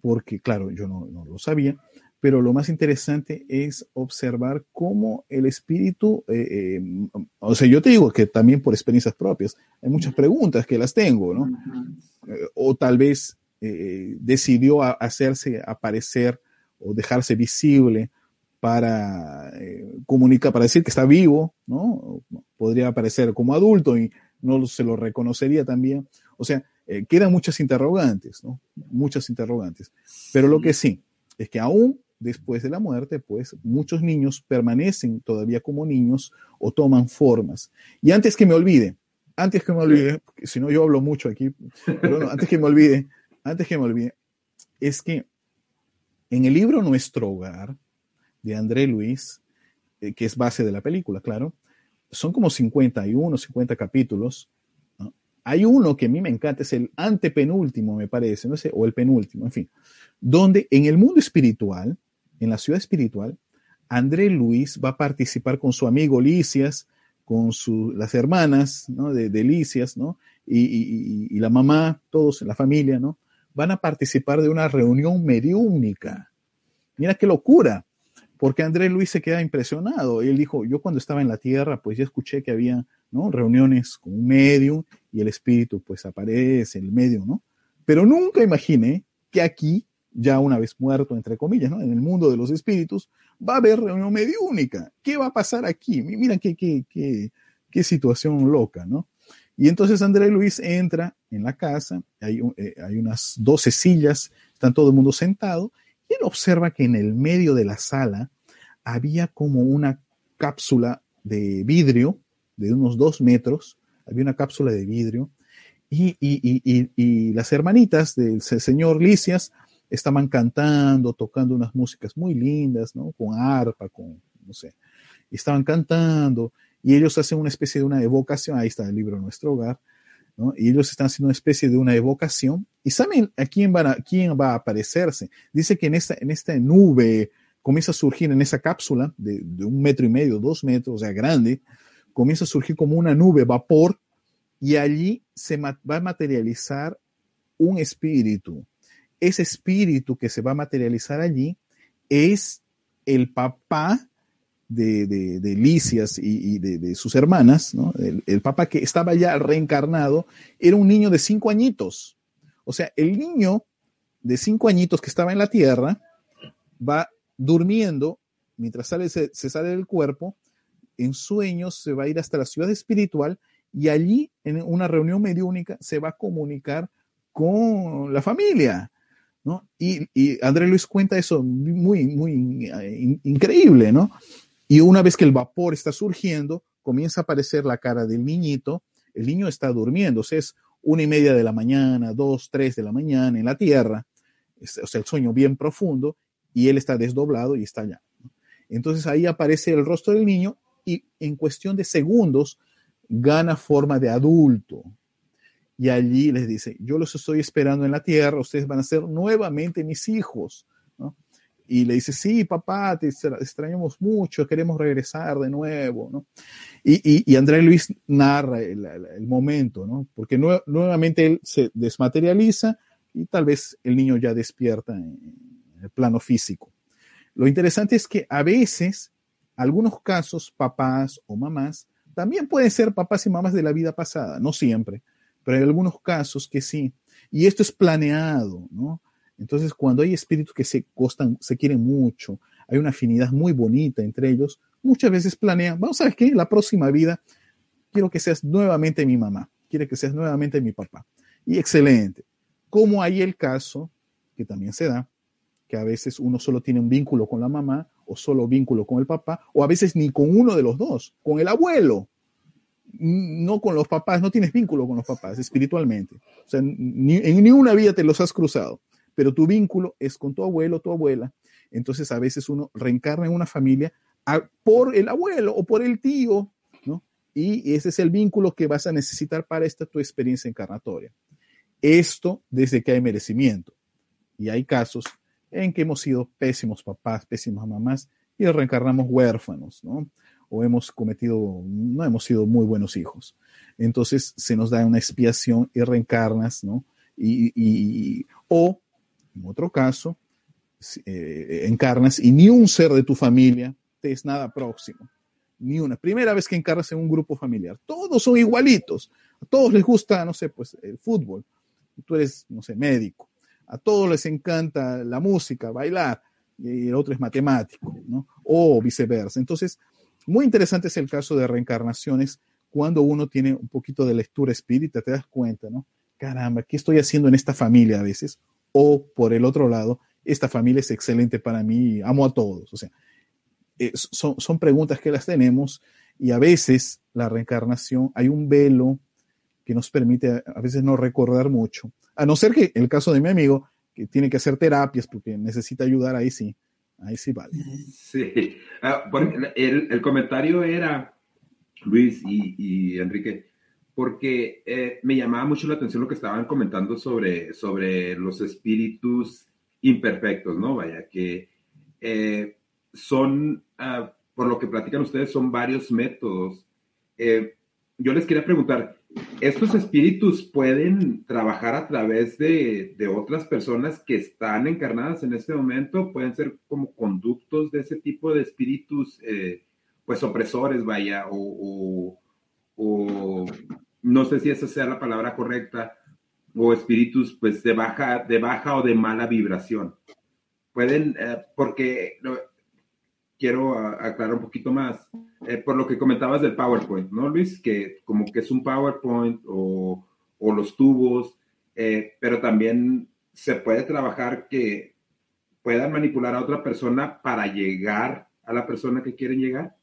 porque, claro, yo no, no, lo sabía, pero lo más interesante es observar cómo el espíritu, eh, eh, o sea, yo te digo que también por experiencias propias, hay muchas preguntas que las tengo, ¿no? Eh, o tal vez decidió hacerse aparecer o dejarse visible para comunicar, para decir que está vivo, ¿no? Podría aparecer como adulto y no se lo reconocería también. O sea, eh, quedan muchas interrogantes, ¿no? Muchas interrogantes. Pero lo que sí es que aún después de la muerte, pues muchos niños permanecen todavía como niños o toman formas. Y antes que me olvide, antes que me olvide, si no yo hablo mucho aquí, pero no, antes que me olvide, antes que me olvide, es que en el libro Nuestro Hogar de André Luis, eh, que es base de la película, claro, son como 51, 50 capítulos hay uno que a mí me encanta, es el antepenúltimo, me parece, no sé, o el penúltimo, en fin, donde en el mundo espiritual, en la ciudad espiritual, André Luis va a participar con su amigo Licias, con su, las hermanas ¿no? de, de Licias, ¿no? Y, y, la mamá, todos, la familia, ¿no? Van a participar de una reunión mediúnica. Mira qué locura, porque André Luis se queda impresionado. Él dijo, yo cuando estaba en la tierra, pues ya escuché que había ¿no? reuniones con un medio y el espíritu pues aparece el medio, ¿no? Pero nunca imaginé que aquí, ya una vez muerto, entre comillas, ¿no? En el mundo de los espíritus, va a haber reunión mediúnica. ¿Qué va a pasar aquí? Mira qué, qué, qué, qué situación loca, ¿no? Y entonces André Luis entra en la casa, hay, eh, unas 12 sillas, están todo el mundo sentado, y él observa que en el medio de la sala había como una cápsula de vidrio de unos dos metros, había una cápsula de vidrio, y, y, y, y, las hermanitas del señor Licias estaban cantando, tocando unas músicas muy lindas, ¿no? Con arpa, con, no sé, estaban cantando, y ellos hacen una especie de una evocación, ahí está el libro Nuestro Hogar, ¿no? Y ellos están haciendo una especie de una evocación, y ¿saben a quién, va a aparecerse? Dice que en esta, en esta nube comienza a surgir en esa cápsula de, de un metro y medio, dos metros, o sea, grande, comienza a surgir como una nube, vapor, y allí se va a materializar un espíritu. Ese espíritu que se va a materializar allí es el papá de, de, Licias y, de, sus hermanas, ¿no? el, el, papá que estaba ya reencarnado, era un niño de cinco añitos. O sea, el niño de cinco añitos que estaba en la tierra va durmiendo, mientras sale, se, sale del cuerpo, en sueños se va a ir hasta la ciudad espiritual y allí en una reunión mediúnica se va a comunicar con la familia. y André Luis cuenta eso muy, muy eh, increíble, ¿no? Y una vez que el vapor está surgiendo, comienza a aparecer la cara del niñito, el niño está durmiendo, o sea, es una y media de la mañana, dos, tres de la mañana en la tierra, o sea, el sueño bien profundo, y él está desdoblado y está allá. Entonces ahí aparece el rostro del niño y en cuestión de segundos gana forma de adulto. Y allí les dice, yo los estoy esperando en la tierra, ustedes van a ser nuevamente mis hijos. Y le dice, sí, papá, te extrañamos mucho, queremos regresar de nuevo. ¿no? Y, y, y, André Luis narra el, el momento, ¿no? porque nuevamente él se desmaterializa y tal vez el niño ya despierta en el plano físico. Lo interesante es que a veces algunos casos, papás o mamás también pueden ser papás y mamás de la vida pasada, no siempre, pero hay algunos casos que sí. Y esto es planeado, ¿no? Entonces, cuando hay espíritus que se costan, se quieren mucho, hay una afinidad muy bonita entre ellos, muchas veces planean, vamos a ver qué, la próxima vida quiero que seas nuevamente mi mamá, quiero que seas nuevamente mi papá. Y excelente. Como hay el caso, que también se da, que a veces uno solo tiene un vínculo con la mamá o solo vínculo con el papá, o a veces ni con uno de los dos, con el abuelo, no con los papás, no tienes vínculo con los papás espiritualmente. O sea, ni, en ninguna vida te los has cruzado, pero tu vínculo es con tu abuelo, tu abuela. Entonces a veces uno reencarna en una familia por el abuelo o por el tío, ¿no? Y ese es el vínculo que vas a necesitar para esta tu experiencia encarnatoria. Esto desde que hay merecimiento. Y hay casos en que hemos sido pésimos papás, pésimas mamás y reencarnamos huérfanos, ¿no? O hemos cometido, no hemos sido muy buenos hijos. Entonces se nos da una expiación y reencarnas, ¿no? Y, o, en otro caso, eh, encarnas y ni un ser de tu familia te es nada próximo. Ni una. Primera vez que encarnas en un grupo familiar. Todos son igualitos. A todos les gusta, no sé, pues el fútbol. Tú eres, no sé, médico a todos les encanta la música, bailar, y el otro es matemático, ¿no? O viceversa. Entonces, muy interesante es el caso de reencarnaciones cuando uno tiene un poquito de lectura espírita, te das cuenta, ¿no? Caramba, ¿qué estoy haciendo en esta familia a veces? O por el otro lado, esta familia es excelente para mí, amo a todos. O sea, eh, son, son preguntas que las tenemos y a veces la reencarnación, hay un velo que nos permite a veces no recordar mucho. A no ser que el caso de mi amigo, que tiene que hacer terapias porque necesita ayudar, ahí sí, ahí sí vale. Sí, ah, el, comentario era, Luis y, Enrique, porque eh, me llamaba mucho la atención lo que estaban comentando sobre, sobre los espíritus imperfectos, ¿no? Vaya, que eh, son, ah, por lo que platican ustedes, son varios métodos. Eh, yo les quería preguntar, ¿estos espíritus pueden trabajar a través de, otras personas que están encarnadas en este momento? ¿Pueden ser como conductos de ese tipo de espíritus, eh, pues opresores, vaya, o, no sé si esa sea la palabra correcta, o espíritus pues de baja, de baja o de mala vibración? Pueden, eh, porque quiero aclarar un poquito más, eh, por lo que comentabas del PowerPoint, ¿no, Luis? Que como que es un PowerPoint o, los tubos, eh, pero también se puede trabajar que puedan manipular a otra persona para llegar a la persona que quieren llegar.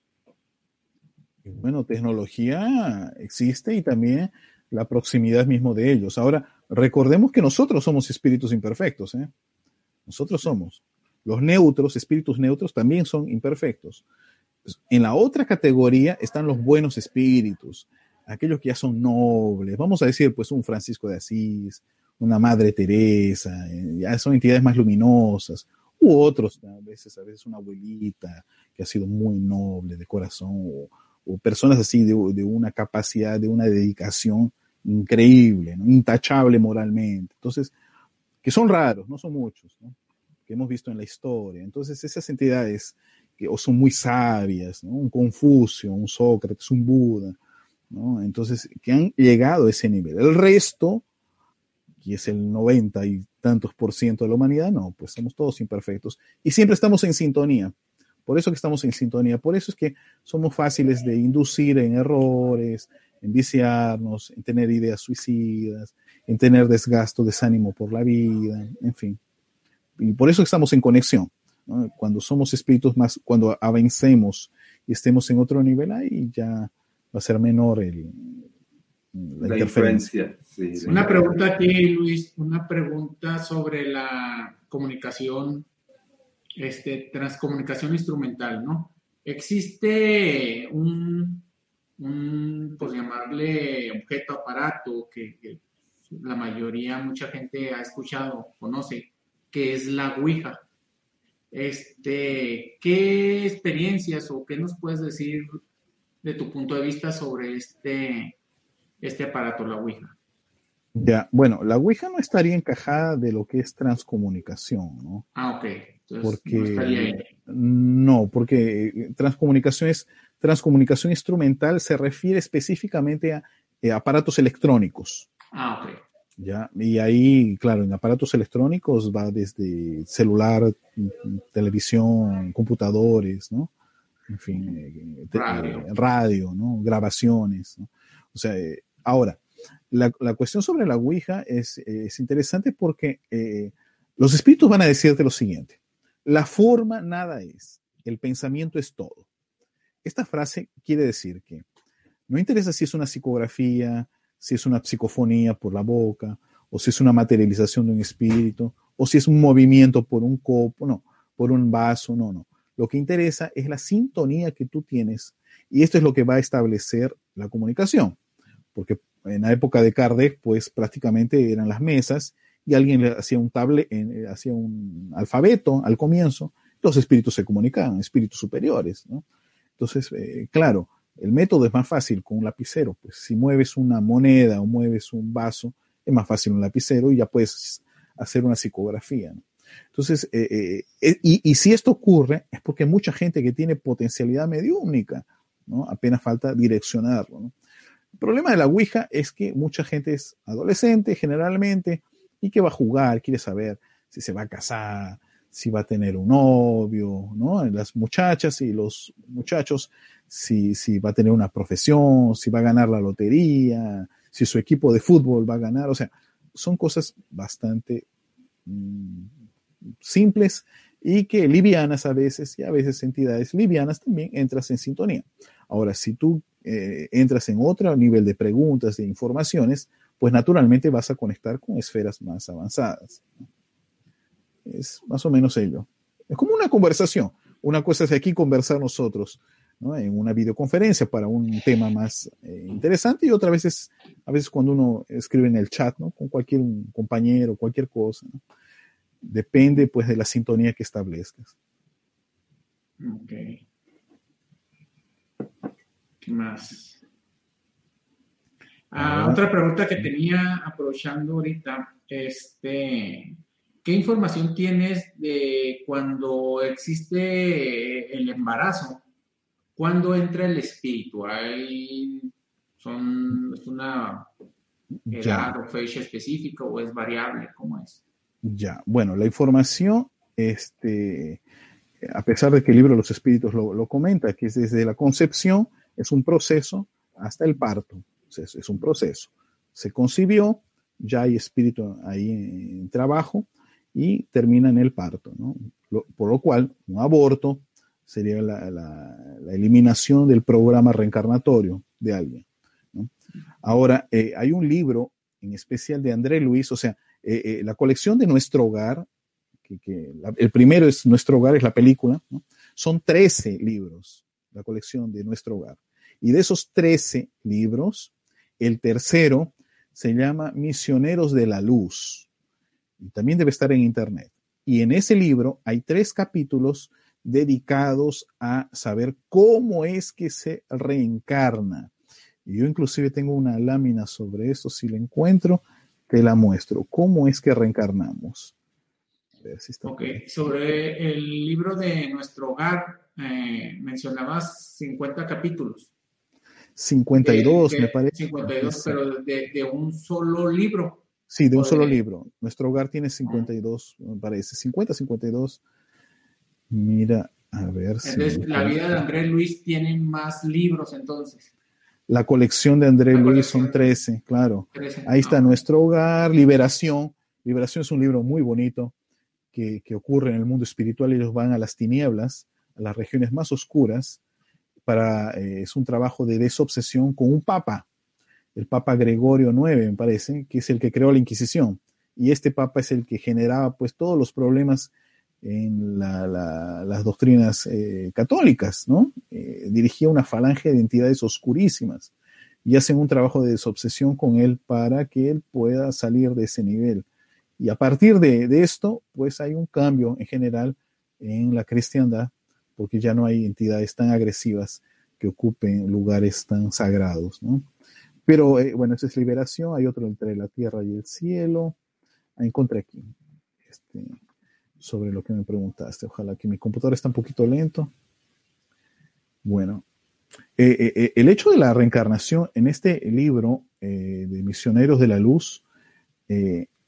Bueno, tecnología existe y también la proximidad mismo de ellos. Ahora, recordemos que nosotros somos espíritus imperfectos, ¿eh? Nosotros somos. Los neutros, espíritus neutros, también son imperfectos. En la otra categoría están los buenos espíritus, aquellos que ya son nobles. Vamos a decir, pues, un Francisco de Asís, una Madre Teresa, eh, ya son entidades más luminosas, u otros, a veces, a veces una abuelita que ha sido muy noble de corazón, o, personas así de, una capacidad, de una dedicación increíble, intachable moralmente. Entonces, que son raros, no son muchos. ¿no? hemos visto en la historia. Entonces, esas entidades que o son muy sabias, un Confucio, un Sócrates, un Buda, entonces, que han llegado a ese nivel. El resto, que es el 90 y tantos por ciento de la humanidad, no, pues somos todos imperfectos y siempre estamos en sintonía. Por eso que estamos en sintonía, por eso es que somos fáciles de inducir en errores, en viciarnos, en tener ideas suicidas, en tener desgasto, desánimo por la vida, en fin y por eso estamos en conexión. Cuando somos espíritus más, cuando avancemos y estemos en otro nivel, ahí ya va a ser menor el, la, interferencia. Una pregunta aquí, Luis, una pregunta sobre la comunicación, este, transcomunicación instrumental, ¿no? Existe un, un por llamarle objeto, aparato, que, que la mayoría, mucha gente ha escuchado, conoce, que es la Ouija. Este, ¿Qué experiencias o qué nos puedes decir de tu punto de vista sobre este, este aparato, la Ouija? Ya, bueno, la Ouija no estaría encajada de lo que es transcomunicación, ¿no? Ah, ok. Porque, no, porque transcomunicación es transcomunicación instrumental se refiere específicamente a eh, aparatos electrónicos. Ah, ok. ¿ya? Y ahí, claro, en aparatos electrónicos va desde celular, televisión, computadores, ¿no? En fin, eh, eh, radio. ¿no? Grabaciones, ¿no? O sea, eh, ahora, la, cuestión sobre la Ouija es, interesante porque los espíritus van a decirte lo siguiente, la forma nada es, el pensamiento es todo. Esta frase quiere decir que no interesa si es una psicografía, si es una psicofonía por la boca, o si es una materialización de un espíritu, o si es un movimiento por un copo, no, por un vaso, no, no. Lo que interesa es la sintonía que tú tienes y esto es lo que va a establecer la comunicación, porque en la época de Kardec, pues prácticamente eran las mesas y alguien le hacía un tablet, eh, hacía un alfabeto al comienzo, los espíritus se comunicaban, espíritus superiores, ¿no? Entonces, eh, claro, el método es más fácil con un lapicero, pues si mueves una moneda o mueves un vaso, es más fácil un lapicero y ya puedes hacer una psicografía. Entonces, eh, y, si esto ocurre, es porque mucha gente que tiene potencialidad mediúnica, ¿no? Apenas falta direccionarlo. El problema de la Ouija es que mucha gente es adolescente generalmente y que va a jugar, quiere saber si se va a casar, si va a tener un novio, ¿no? Las muchachas y los muchachos, si, si va a tener una profesión, si va a ganar la lotería, si su equipo de fútbol va a ganar, o sea, son cosas bastante mmm, simples y que livianas a veces y a veces entidades livianas también entras en sintonía. Ahora, si tú eh, entras en otro nivel de preguntas, de informaciones, pues naturalmente vas a conectar con esferas más avanzadas. Es más o menos ello. Es como una conversación. Una cosa es aquí conversar nosotros ¿no? en una videoconferencia para un tema más eh, interesante y otra vez es a veces cuando uno escribe en el chat ¿no? con cualquier compañero, cualquier cosa. Depende pues de la sintonía que establezcas. Ok. ¿Qué más? Ah, otra pregunta que tenía aprovechando ahorita, este, ¿qué información tienes de cuando existe el embarazo? ¿Cuándo entra el espíritu? ¿Hay, son, ¿Es una edad o fecha específica o es variable? ¿Cómo es? Ya, bueno, la información, este, a pesar de que el libro de los espíritus lo, lo, comenta, que es desde la concepción, es un proceso hasta el parto, es, es un proceso. Se concibió, ya hay espíritu ahí en, trabajo y termina en el parto, ¿no? Por lo cual, un aborto sería la, eliminación del programa reencarnatorio de alguien. Ahora, eh, hay un libro en especial de André Luis, o sea, eh, eh, la colección de Nuestro Hogar, que, el primero es Nuestro Hogar, es la película, son 13 libros, la colección de Nuestro Hogar. Y de esos 13 libros, el tercero se llama Misioneros de la Luz. Y también debe estar en Internet. Y en ese libro hay tres capítulos dedicados a saber cómo es que se reencarna. Yo inclusive tengo una lámina sobre eso, si la encuentro, te la muestro. ¿Cómo es que reencarnamos? A ver si está ok, sobre el libro de Nuestro Hogar, eh, mencionabas 50 capítulos. 52, de, de, me parece. 52, pero de, de, un solo libro. Sí, de un solo libro. Nuestro Hogar tiene 52, me parece. 50, 52. Mira, a ver entonces, si... La vida de Andrés Luis tiene más libros entonces. La colección de Andrés Luis son 13, claro. 13. Ahí está. Nuestro Hogar, Liberación. Liberación es un libro muy bonito que, que, ocurre en el mundo espiritual. Ellos van a las tinieblas, a las regiones más oscuras. Eh, es un trabajo de desobsesión con un papa, el Papa Gregorio IX, me parece, que es el que creó la Inquisición. Y este papa es el que generaba pues todos los problemas en la, la, las doctrinas eh, católicas, ¿no? Eh, dirigía una falange de entidades oscurísimas y hacen un trabajo de desobsesión con él para que él pueda salir de ese nivel. Y a partir de, de, esto, pues hay un cambio en general en la cristiandad, porque ya no hay entidades tan agresivas que ocupen lugares tan sagrados, ¿no? Pero eh, bueno, esa es liberación, hay otro entre la tierra y el cielo. Encontré aquí. Este, sobre lo que me preguntaste. Ojalá que mi computador está un poquito lento. Bueno, eh, eh, eh, el hecho de la reencarnación en este libro de Misioneros de la Luz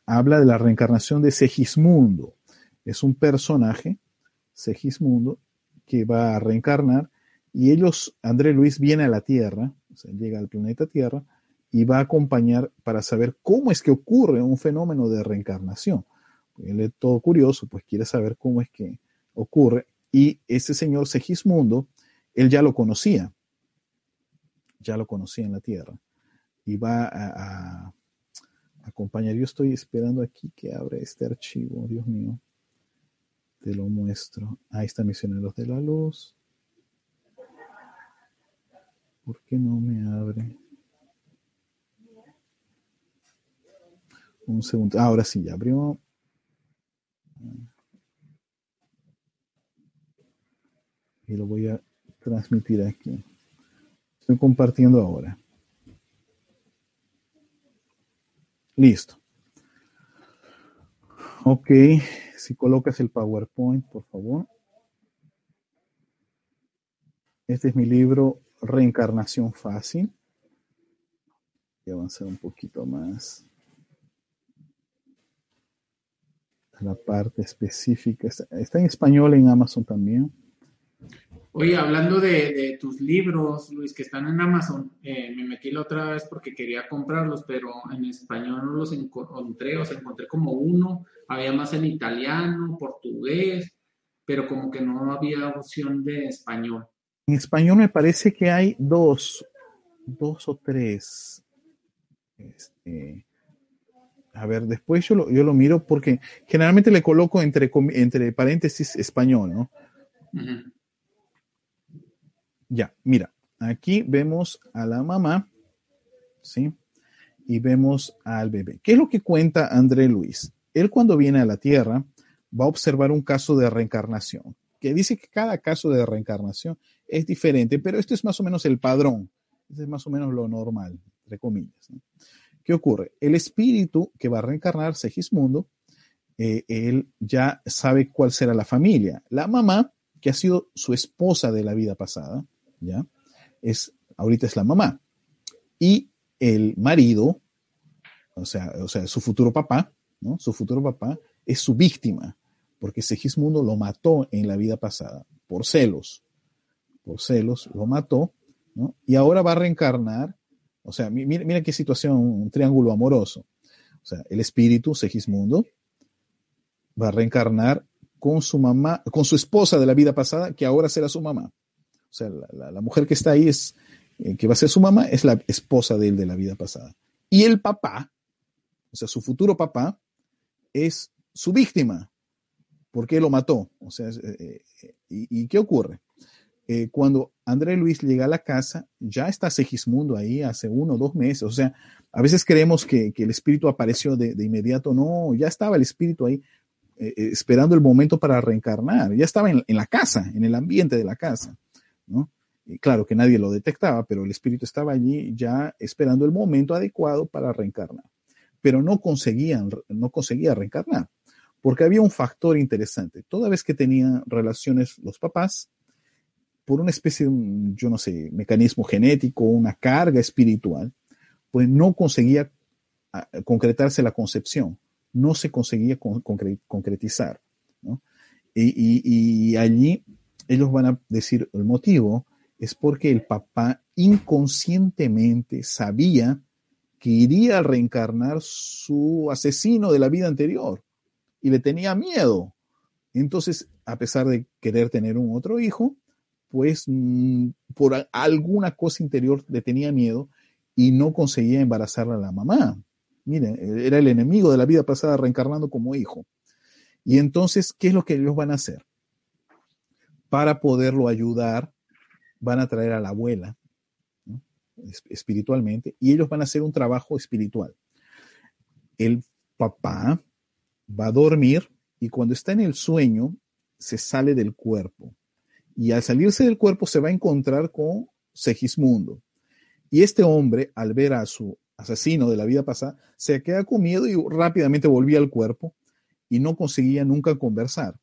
habla de la reencarnación de Segismundo. Es un personaje, Segismundo, que va a reencarnar y ellos, André Luis viene a la Tierra, o sea, llega al planeta Tierra y va a acompañar para saber cómo es que ocurre un fenómeno de reencarnación él es todo curioso, pues quiere saber cómo es que ocurre. Y este señor Segismundo, él ya lo conocía, ya lo conocía en la tierra. Y va a, a acompañar. Yo estoy esperando aquí que abra este archivo, Dios mío. Te lo muestro. Ahí está Misioneros de la Luz. ¿Por qué no me abre? Un segundo. Ahora sí, ya abrió. Y lo voy a transmitir aquí. Estoy compartiendo ahora. Listo. Ok, si colocas el PowerPoint, por favor. Este es mi libro Reencarnación Fácil. Voy a avanzar un poquito más. La parte específica está, en español en Amazon también. Oye, hablando de, tus libros, Luis, que están en Amazon, eh, me metí la otra vez porque quería comprarlos, pero en español no los encontré, o sea, encontré como uno, había más en italiano, portugués, pero como que no había opción de español. En español me parece que hay dos, dos o tres. Este, a ver, después yo lo, yo lo miro porque generalmente le coloco entre, entre paréntesis español, ¿no? Ya, mira, aquí vemos a la mamá, ¿sí? Y vemos al bebé. ¿Qué es lo que cuenta André Luis? Él cuando viene a la Tierra va a observar un caso de reencarnación, que dice que cada caso de reencarnación es diferente, pero esto es más o menos el padrón, este es más o menos lo normal, entre comillas. ¿Qué ocurre? El espíritu que va a reencarnar, Segismundo, eh, él ya sabe cuál será la familia. La mamá, que ha sido su esposa de la vida pasada, ¿ya? Es, ahorita es la mamá. Y el marido, o sea, o sea, su futuro papá, ¿no? Su futuro papá es su víctima, porque Segismundo lo mató en la vida pasada, por celos. Por celos, lo mató, ¿no? Y ahora va a reencarnar, o sea, mira, mira qué situación, un triángulo amoroso. O sea, el espíritu, Segismundo, va a reencarnar con su mamá, con su esposa de la vida pasada, que ahora será su mamá. O sea, la, mujer que está ahí es, eh, que va a ser su mamá, es la esposa de él de la vida pasada. Y el papá, o sea, su futuro papá, es su víctima, porque lo mató. O sea, eh, eh, y, qué ocurre? cuando André Luis llega a la casa, ya está Segismundo ahí hace uno o dos meses. O sea, a veces creemos que, el espíritu apareció de, inmediato. No, ya estaba el espíritu ahí esperando el momento para reencarnar. Ya estaba en, la casa, en el ambiente de la casa. ¿No? Y claro que nadie lo detectaba, pero el espíritu estaba allí ya esperando el momento adecuado para reencarnar. Pero no conseguían, no conseguía reencarnar, porque había un factor interesante. Toda vez que tenían relaciones los papás, por una especie de, yo no sé, mecanismo genético, una carga espiritual, pues no conseguía ah, concretarse la concepción, no se conseguía concretizar. y, allí ellos van a decir el motivo es porque el papá inconscientemente sabía que iría a reencarnar su asesino de la vida anterior y le tenía miedo. Entonces, a pesar de querer tener un otro hijo, pues mm, por alguna cosa interior le tenía miedo y no conseguía embarazarla a la mamá. Miren, era el enemigo de la vida pasada reencarnando como hijo. Y entonces, ¿qué es lo que ellos van a hacer? Para poderlo ayudar, van a traer a la abuela espiritualmente y ellos van a hacer un trabajo espiritual. El papá va a dormir y cuando está en el sueño se sale del cuerpo y al salirse del cuerpo se va a encontrar con Segismundo. Y este hombre, al ver a su asesino de la vida pasada, se queda con miedo y rápidamente volvía al cuerpo y no conseguía nunca conversar.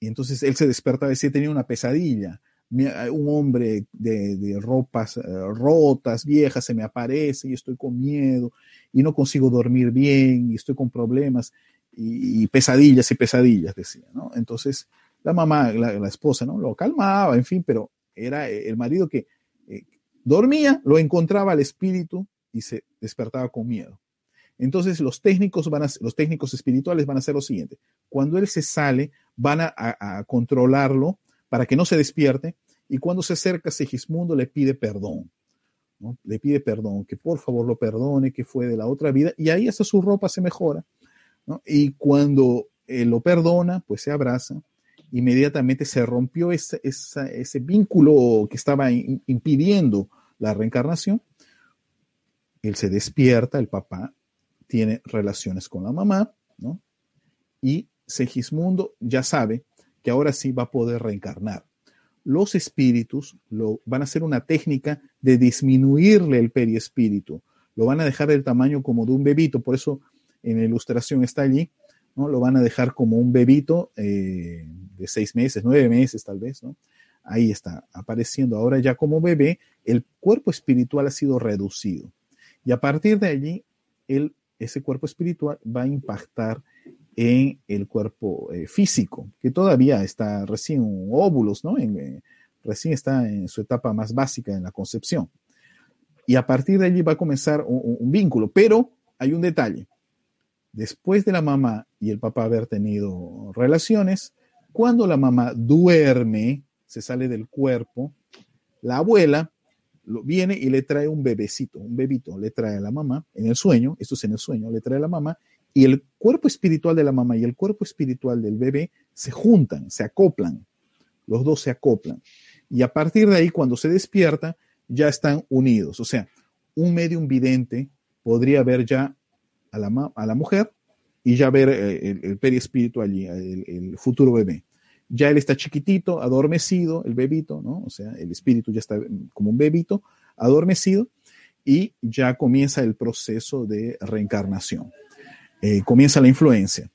Y entonces él se despertaba y decía, tenía una pesadilla. Un hombre de, ropas eh, rotas, viejas, se me aparece y estoy con miedo y no consigo dormir bien y estoy con problemas y, pesadillas y pesadillas, decía, ¿no? Entonces la mamá, la, esposa, ¿no? Lo calmaba, en fin, pero era el marido que eh, dormía, lo encontraba al espíritu y se despertaba con miedo. Entonces los técnicos, van a, los técnicos espirituales van a hacer lo siguiente. Cuando él se sale, van a, controlarlo para que no se despierte y cuando se acerca Segismundo le pide perdón. Le pide perdón, que por favor lo perdone, que fue de la otra vida y ahí hasta su ropa se mejora. Y cuando él lo perdona, pues se abraza, inmediatamente se rompió ese vínculo que estaba impidiendo la reencarnación, él se despierta, el papá tiene relaciones con la mamá, ¿no? Y Segismundo ya sabe que ahora sí va a poder reencarnar. Los espíritus lo, van a hacer una técnica de disminuirle el periespíritu. Lo van a dejar del tamaño como de un bebito, por eso en la ilustración está allí, ¿no? Lo van a dejar como un bebito eh, de seis meses, nueve meses tal vez, ¿no? Ahí está apareciendo ahora ya como bebé, el cuerpo espiritual ha sido reducido. Y a partir de allí, el, ese cuerpo espiritual va a impactar en el cuerpo eh, físico, que todavía está recién óvulos, ¿no? Eh, recién está en su etapa más básica en la concepción. Y a partir de allí va a comenzar un, vínculo, pero hay un detalle. Después de la mamá y el papá haber tenido relaciones, cuando la mamá duerme, se sale del cuerpo, la abuela viene y le trae un bebecito, un bebito, le trae a la mamá en el sueño, esto es en el sueño, le trae a la mamá y el cuerpo espiritual de la mamá y el cuerpo espiritual del bebé se juntan, se acoplan, los dos se acoplan. Y a partir de ahí, cuando se despierta, ya están unidos. O sea, un medium vidente podría ver ya a la, a la mujer y ya ver eh, el, el perispíritu allí, el futuro bebé ya él está chiquitito, adormecido, el bebito, ¿no? O sea, el espíritu ya está como un bebito, adormecido, y ya comienza el proceso de reencarnación. Eh, comienza la influencia.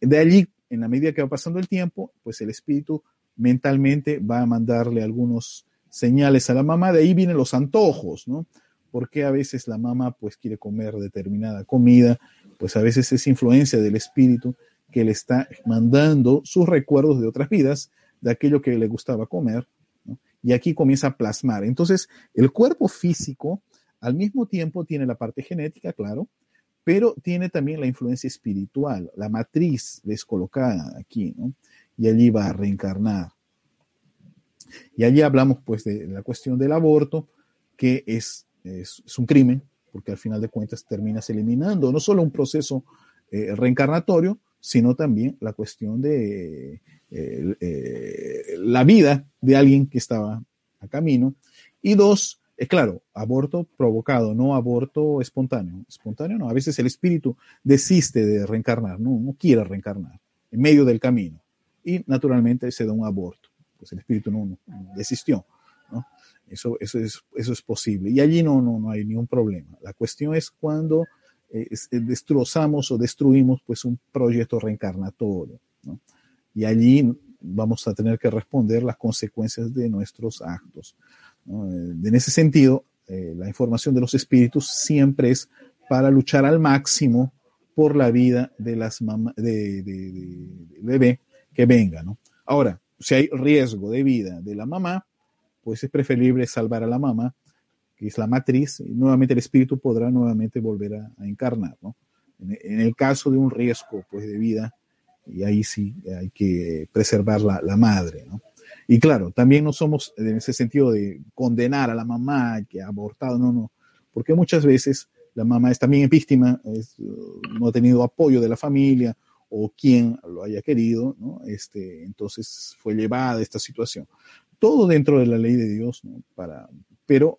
De allí, en la medida que va pasando el tiempo, pues el espíritu mentalmente va a mandarle algunos señales a la mamá, de ahí vienen los antojos, ¿no? Porque a veces la mamá pues quiere comer determinada comida, pues a veces es influencia del espíritu que le está mandando sus recuerdos de otras vidas, de aquello que le gustaba comer, y aquí comienza a plasmar. Entonces, el cuerpo físico al mismo tiempo tiene la parte genética, claro, pero tiene también la influencia espiritual, la matriz descolocada aquí. Y allí va a reencarnar. Y allí hablamos pues de la cuestión del aborto, que es, es, un crimen, porque al final de cuentas terminas eliminando no solo un proceso eh, reencarnatorio, sino también la cuestión de eh, eh, la vida de alguien que estaba a camino. Y dos, es claro, aborto provocado, no aborto espontáneo. Espontáneo no, a veces el espíritu desiste de reencarnar, no, no quiere reencarnar en medio del camino. Y naturalmente se da un aborto, pues el espíritu no, desistió. ¿no? Eso, eso, es, eso es posible. Y allí no, no, no hay ningún problema. La cuestión es cuando eh, eh, destrozamos o destruimos pues un proyecto reencarnatorio. Y allí vamos a tener que responder las consecuencias de nuestros actos. Eh, en ese sentido, la información de los espíritus siempre es para luchar al máximo por la vida de las de, de, bebé que venga. Ahora, si hay riesgo de vida de la mamá, pues es preferible salvar a la mamá que es la matriz, y nuevamente el espíritu podrá nuevamente volver a, encarnar, ¿no? En, el caso de un riesgo, pues, de vida, y ahí sí hay que preservar la, la, madre, ¿no? Y claro, también no somos en ese sentido de condenar a la mamá que ha abortado, no, no, porque muchas veces la mamá es también víctima, es, no ha tenido apoyo de la familia o quien lo haya querido, ¿no? Este, entonces fue llevada a esta situación. Todo dentro de la ley de Dios, ¿no? Para, pero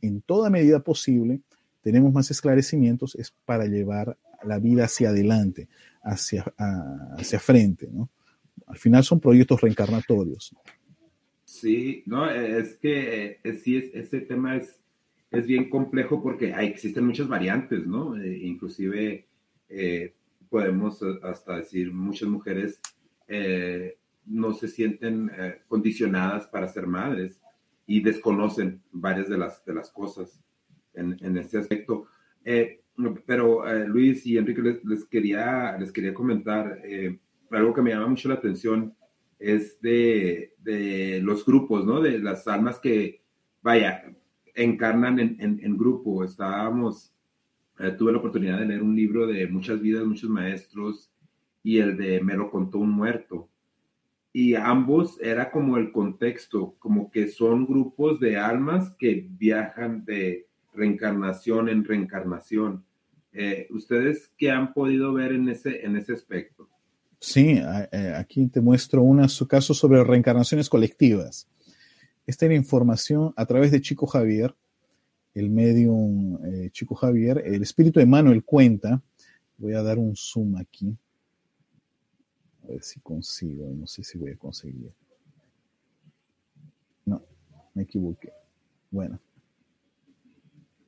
en toda medida posible tenemos más esclarecimientos es para llevar la vida hacia adelante, hacia, hacia frente, ¿no? Al final son proyectos reencarnatorios. Sí, no, es que eh, sí, es, ese tema es, es bien complejo porque hay, existen muchas variantes, ¿no? Eh, inclusive eh, podemos hasta decir muchas mujeres no se sienten condicionadas para ser madres y desconocen varias de las, de las cosas en, en este aspecto. Eh, pero eh, Luis y Enrique les, les, quería, les quería comentar eh, algo que me llama mucho la atención es de, de, los grupos, ¿no? De las almas que, vaya, encarnan en, en, en grupo. Estábamos, tuve la oportunidad de leer un libro de muchas vidas, muchos maestros y el de Me lo contó un muerto y ambos era como el contexto, como que son grupos de almas que viajan de reencarnación en reencarnación. Eh, ¿Ustedes qué han podido ver en ese, en ese aspecto? Sí, aquí te muestro un caso sobre reencarnaciones colectivas. Esta es la información a través de Chico Javier, el medium eh, Chico Javier. El espíritu de Manuel cuenta, voy a dar un zoom aquí, a ver si consigo, no sé si voy a conseguir. No, me equivoqué. Bueno,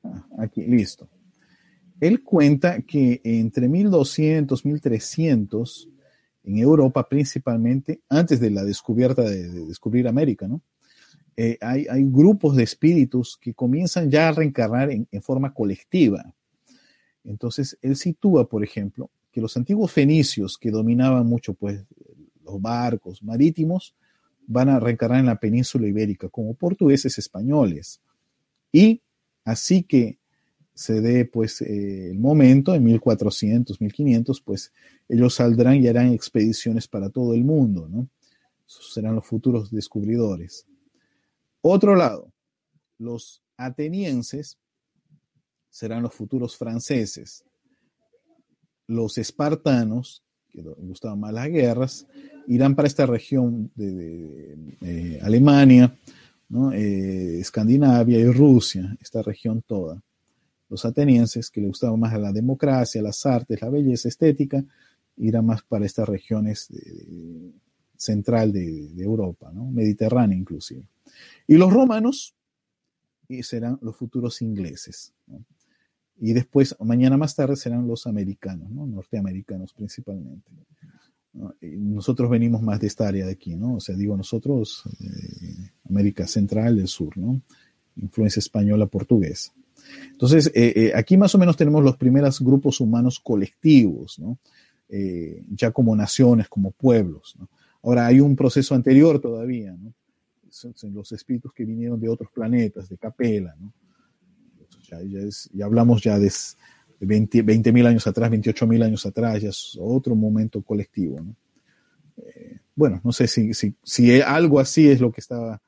ah, aquí, listo. Él cuenta que entre 1200, 1300, en Europa principalmente, antes de la descubierta de, descubrir América, ¿no? Eh, hay, grupos de espíritus que comienzan ya a reencarnar en, forma colectiva. Entonces, él sitúa, por ejemplo, que los antiguos fenicios que dominaban mucho pues, los barcos marítimos van a reencarnar en la península ibérica como portugueses españoles. Y así que se dé pues eh, el momento, en 1400, 1500, pues ellos saldrán y harán expediciones para todo el mundo, ¿no? serán los futuros descubridores. Otro lado, los atenienses serán los futuros franceses. Los espartanos, que gustaban más las guerras, irán para esta región de, eh, Alemania, eh, Escandinavia y Rusia, esta región toda los atenienses, que le gustaba más la democracia, las artes, la belleza estética, irán más para estas regiones central de, Europa, ¿no? Mediterránea inclusive. Y los romanos y serán los futuros ingleses. Y después, mañana más tarde, serán los americanos, ¿no? norteamericanos principalmente. nosotros venimos más de esta área de aquí, ¿no? O sea, digo nosotros, eh, América Central, del Sur, ¿no? Influencia española, portuguesa. Entonces, eh, eh, aquí más o menos tenemos los primeros grupos humanos colectivos, ¿no? Ya como naciones, como pueblos. Ahora, hay un proceso anterior todavía, ¿no? Son, los espíritus que vinieron de otros planetas, de Capela. ¿no? Ya, ya, hablamos ya de 20 mil años atrás, 28 mil años atrás, ya es otro momento colectivo. ¿no? bueno, no sé si, si, si, algo así es lo que estaba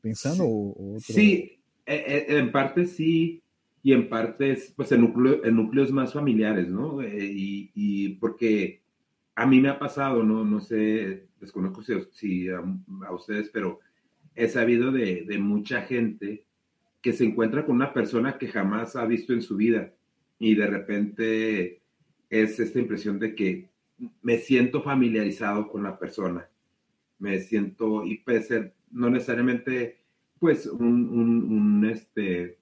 pensando sí. o, otro... Sí, en parte sí, y en parte pues en, núcleo, en núcleos más familiares, ¿no? Eh, y, y, porque a mí me ha pasado, no, no sé, desconozco si, si a, ustedes, pero he sabido de, de, mucha gente que se encuentra con una persona que jamás ha visto en su vida y de repente es esta impresión de que me siento familiarizado con la persona, me siento, y puede ser no necesariamente pues un, un, un este,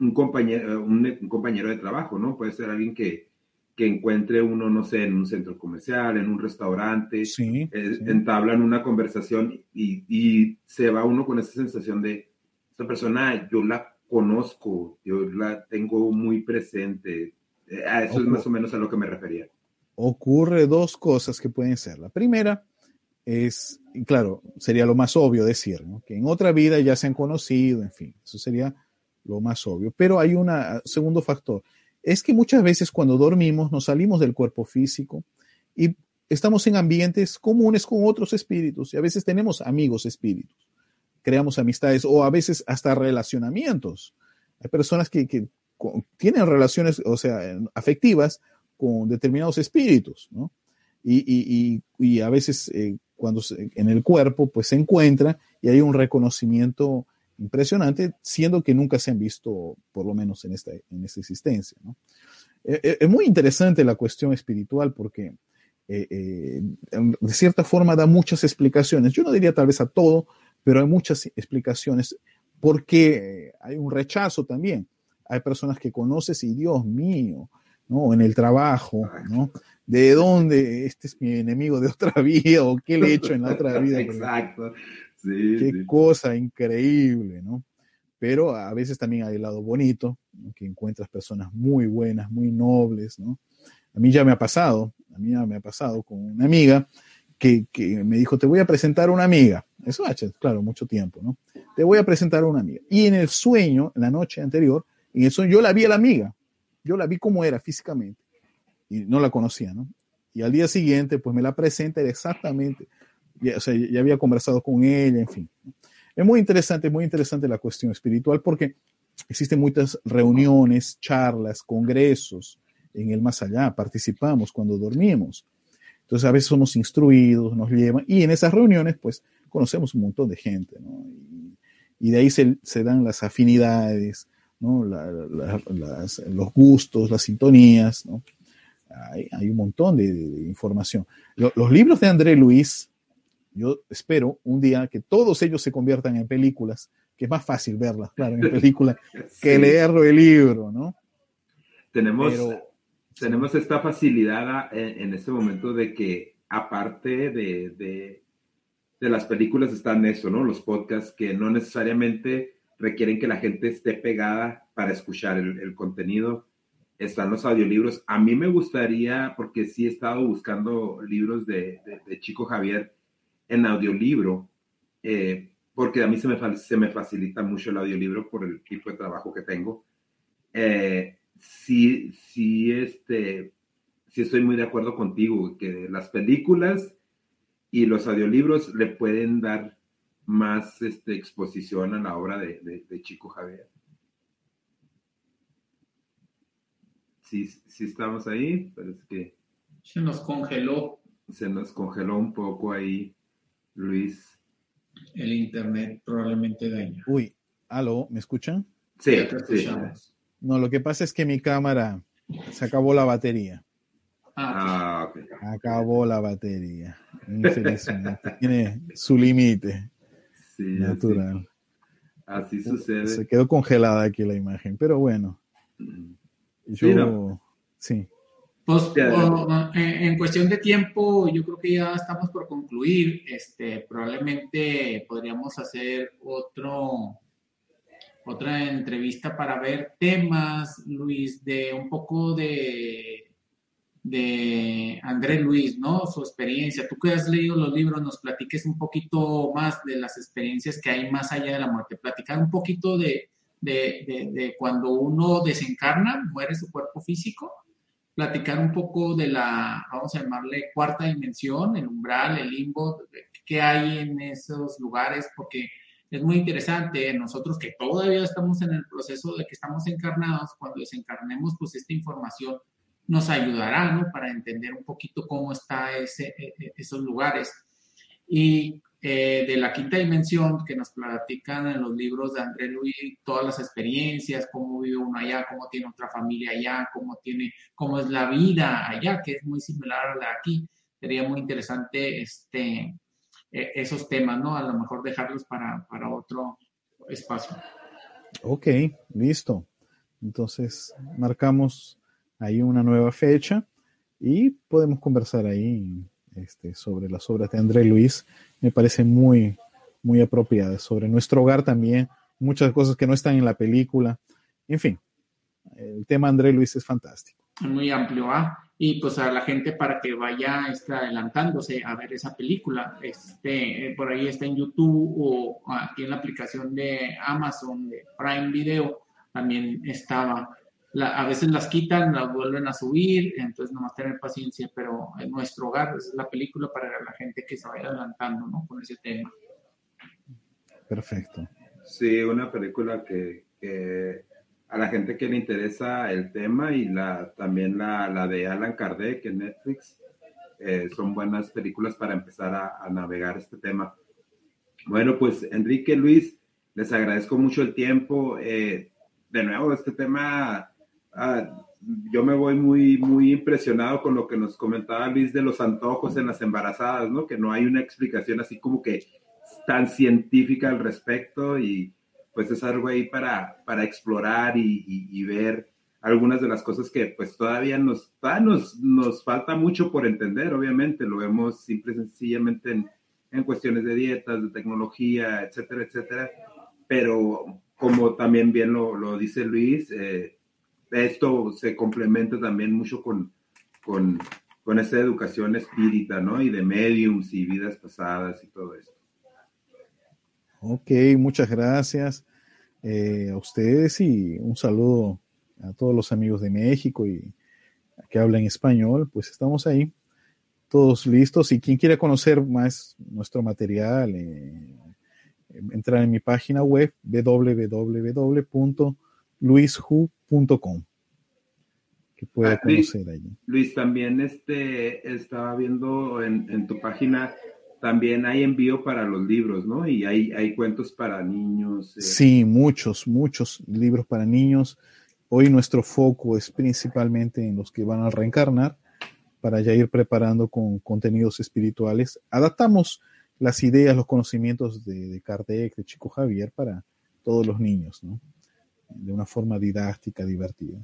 un compañero, un, compañero de trabajo, ¿no? Puede ser alguien que, que encuentre uno, no sé, en un centro comercial, en un restaurante, eh, entablan una conversación y, y, se va uno con esa sensación de, esta persona yo la conozco, yo la tengo muy presente. Eh, a eso es más o menos a lo que me refería. Ocurre dos cosas que pueden ser. La primera es, claro, sería lo más obvio decir, ¿no? que en otra vida ya se han conocido, en fin, eso sería lo más obvio. Pero hay un segundo factor. Es que muchas veces cuando dormimos nos salimos del cuerpo físico y estamos en ambientes comunes con otros espíritus y a veces tenemos amigos espíritus, creamos amistades o a veces hasta relacionamientos. Hay personas que, tienen relaciones, o sea, afectivas con determinados espíritus, ¿no? Y, a veces eh, cuando en el cuerpo pues se encuentra y hay un reconocimiento impresionante, siendo que nunca se han visto, por lo menos en esta, en esta existencia. Eh, eh, es muy interesante la cuestión espiritual porque de cierta forma da muchas explicaciones. Yo no diría tal vez a todo, pero hay muchas explicaciones porque hay un rechazo también. Hay personas que conoces y Dios mío, ¿no? En el trabajo, ¿no? ¿De dónde este es mi enemigo de otra vida o qué le he hecho en la otra vida? Exacto. Qué cosa increíble, ¿no? Pero a veces también hay el lado bonito, que encuentras personas muy buenas, muy nobles, ¿no? A mí ya me ha pasado, a mí ya me ha pasado con una amiga que, me dijo, te voy a presentar una amiga. Eso ha hecho, claro, mucho tiempo, ¿no? Te voy a presentar una amiga. Y en el sueño, la noche anterior, en el sueño, yo la vi a la amiga. Yo la vi como era físicamente. Y no la conocía, ¿no? Y al día siguiente, pues me la presenta exactamente ya, o sea, ya había conversado con ella, en fin. Es muy interesante, muy interesante la cuestión espiritual porque existen muchas reuniones, charlas, congresos en el más allá, participamos cuando dormimos. Entonces a veces somos instruidos, nos llevan, y en esas reuniones pues conocemos un montón de gente, ¿no? Y, de ahí se, dan las afinidades, ¿no? los gustos, las sintonías, ¿no? Hay, un montón de, información. los libros de André Luis, yo espero un día que todos ellos se conviertan en películas, que es más fácil verlas, claro, en película, que leerlo el libro, ¿no? Tenemos, tenemos esta facilidad en, en, este momento de que, aparte de, de, las películas, están eso, ¿no? Los podcasts que no necesariamente requieren que la gente esté pegada para escuchar el, el contenido. Están los audiolibros. A mí me gustaría, porque sí he estado buscando libros de, de Chico Javier en audiolibro, eh, porque a mí se me, se me facilita mucho el audiolibro por el tipo de trabajo que tengo. Eh, sí, sí, este, sí estoy muy de acuerdo contigo, que las películas y los audiolibros le pueden dar más este, exposición a la obra de, de, Chico Javier. Sí, sí estamos ahí, pero es que... Se nos congeló. Se nos congeló un poco ahí, Luis. El internet probablemente daña. Uy, aló, ¿me escuchan? Sí, sí. No, lo que pasa es que mi cámara se acabó la batería. Ah, ok. Acabó la batería. Tiene su límite sí, natural. Así, sucede. Se quedó congelada aquí la imagen, pero bueno. Yo, sí. Pues, en cuestión de tiempo, yo creo que ya estamos por concluir. Este, probablemente podríamos hacer otro otra entrevista para ver temas, Luis, de un poco de, de Andrés Luis, ¿no? Su experiencia. Tú que has leído los libros, nos platiques un poquito más de las experiencias que hay más allá de la muerte. Platicar un poquito de, de, de, cuando uno desencarna, muere su cuerpo físico. Platicar un poco de la, vamos a llamarle, cuarta dimensión, el umbral, el limbo, qué hay en esos lugares, porque es muy interesante, nosotros que todavía estamos en el proceso de que estamos encarnados, cuando desencarnemos, pues esta información nos ayudará, ¿no? Para entender un poquito cómo está ese, e, e, esos lugares. Y eh, de la quinta dimensión que nos platican en los libros de André Luis, todas las experiencias, cómo vive uno allá, cómo tiene otra familia allá, cómo tiene, cómo es la vida allá, que es muy similar a la de aquí. Sería muy interesante este, e, esos temas, ¿no? A lo mejor dejarlos para, para otro espacio. Ok, listo. Entonces, marcamos ahí una nueva fecha y podemos conversar ahí este, sobre las obras de André Luis. Me parece muy, muy apropiada. Sobre nuestro hogar también, muchas cosas que no están en la película. En fin, el tema André Luis es fantástico. Muy amplio, ¿ah? y pues a la gente para que vaya está adelantándose a ver esa película. Este, eh, por ahí está en YouTube o aquí en la aplicación de Amazon, de Prime Video, también estaba. a veces las quitan, las vuelven a subir, entonces nomás tener paciencia, pero en nuestro hogar es la película para la gente que se vaya adelantando ¿no? con ese tema. Perfecto. Sí, una película que, que a la gente que le interesa el tema y la, también la, la de Alan Kardec en Netflix. Eh, son buenas películas para empezar a, navegar este tema. Bueno, pues Enrique, Luis, les agradezco mucho el tiempo. Eh, de nuevo, este tema, ah, yo me voy muy, muy impresionado con lo que nos comentaba Luis de los antojos en las embarazadas, ¿no? Que no hay una explicación así como que tan científica al respecto y, pues es algo ahí para, para explorar y, ver algunas de las cosas que pues todavía nos, nos, nos falta mucho por entender, obviamente, lo vemos simple y sencillamente en, en cuestiones de dietas, de tecnología, etcétera, etcétera, pero como también bien lo, lo dice Luis, eh, esto se complementa también mucho con, con, con educación espírita, ¿no? Y de mediums y vidas pasadas y todo esto. Ok, muchas gracias eh, a ustedes y un saludo a todos los amigos de México y que hablan español, pues estamos ahí, todos listos. Y quien quiera conocer más nuestro material, eh, entrar en mi página web www.luishu.com, que pueda Ah, Luis, conocer allí. Luis, también este, estaba viendo en, en tu página, también hay envío para los libros, ¿no? Y hay, hay cuentos para niños. eh, Sí, muchos, muchos libros para niños. Hoy nuestro foco es principalmente en los que van a reencarnar para ya ir preparando con contenidos espirituales. Adaptamos las ideas, los conocimientos de, de Kardec, de Chico Javier para todos los niños, ¿no? De una forma didáctica, divertida.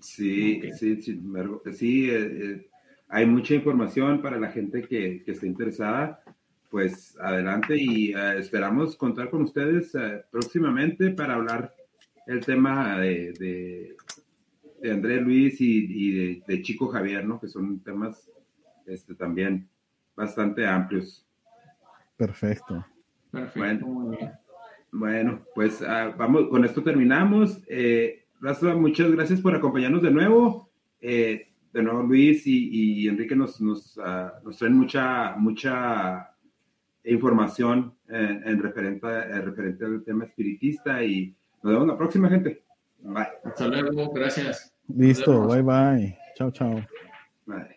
Sí, sí, sí, eh, eh, hay mucha información para la gente que, que esté interesada. Pues adelante y eh, esperamos contar con ustedes eh, próximamente para hablar el tema de, de, de Andrés Luis y, y de, de Chico Javier, ¿no? Que son temas este, también bastante amplios. Perfecto. Perfecto, Bueno. Bueno, pues ah, vamos, con esto terminamos. Eh, Raza, muchas gracias por acompañarnos de nuevo. Eh, de nuevo, Luis y, y Enrique nos, nos, ah, nos traen mucha, mucha información eh, en referente, eh, referente al tema espiritista y nos vemos la próxima, gente. Bye. Hasta luego, gracias. Listo, bye bye. Chao, chao. Bye.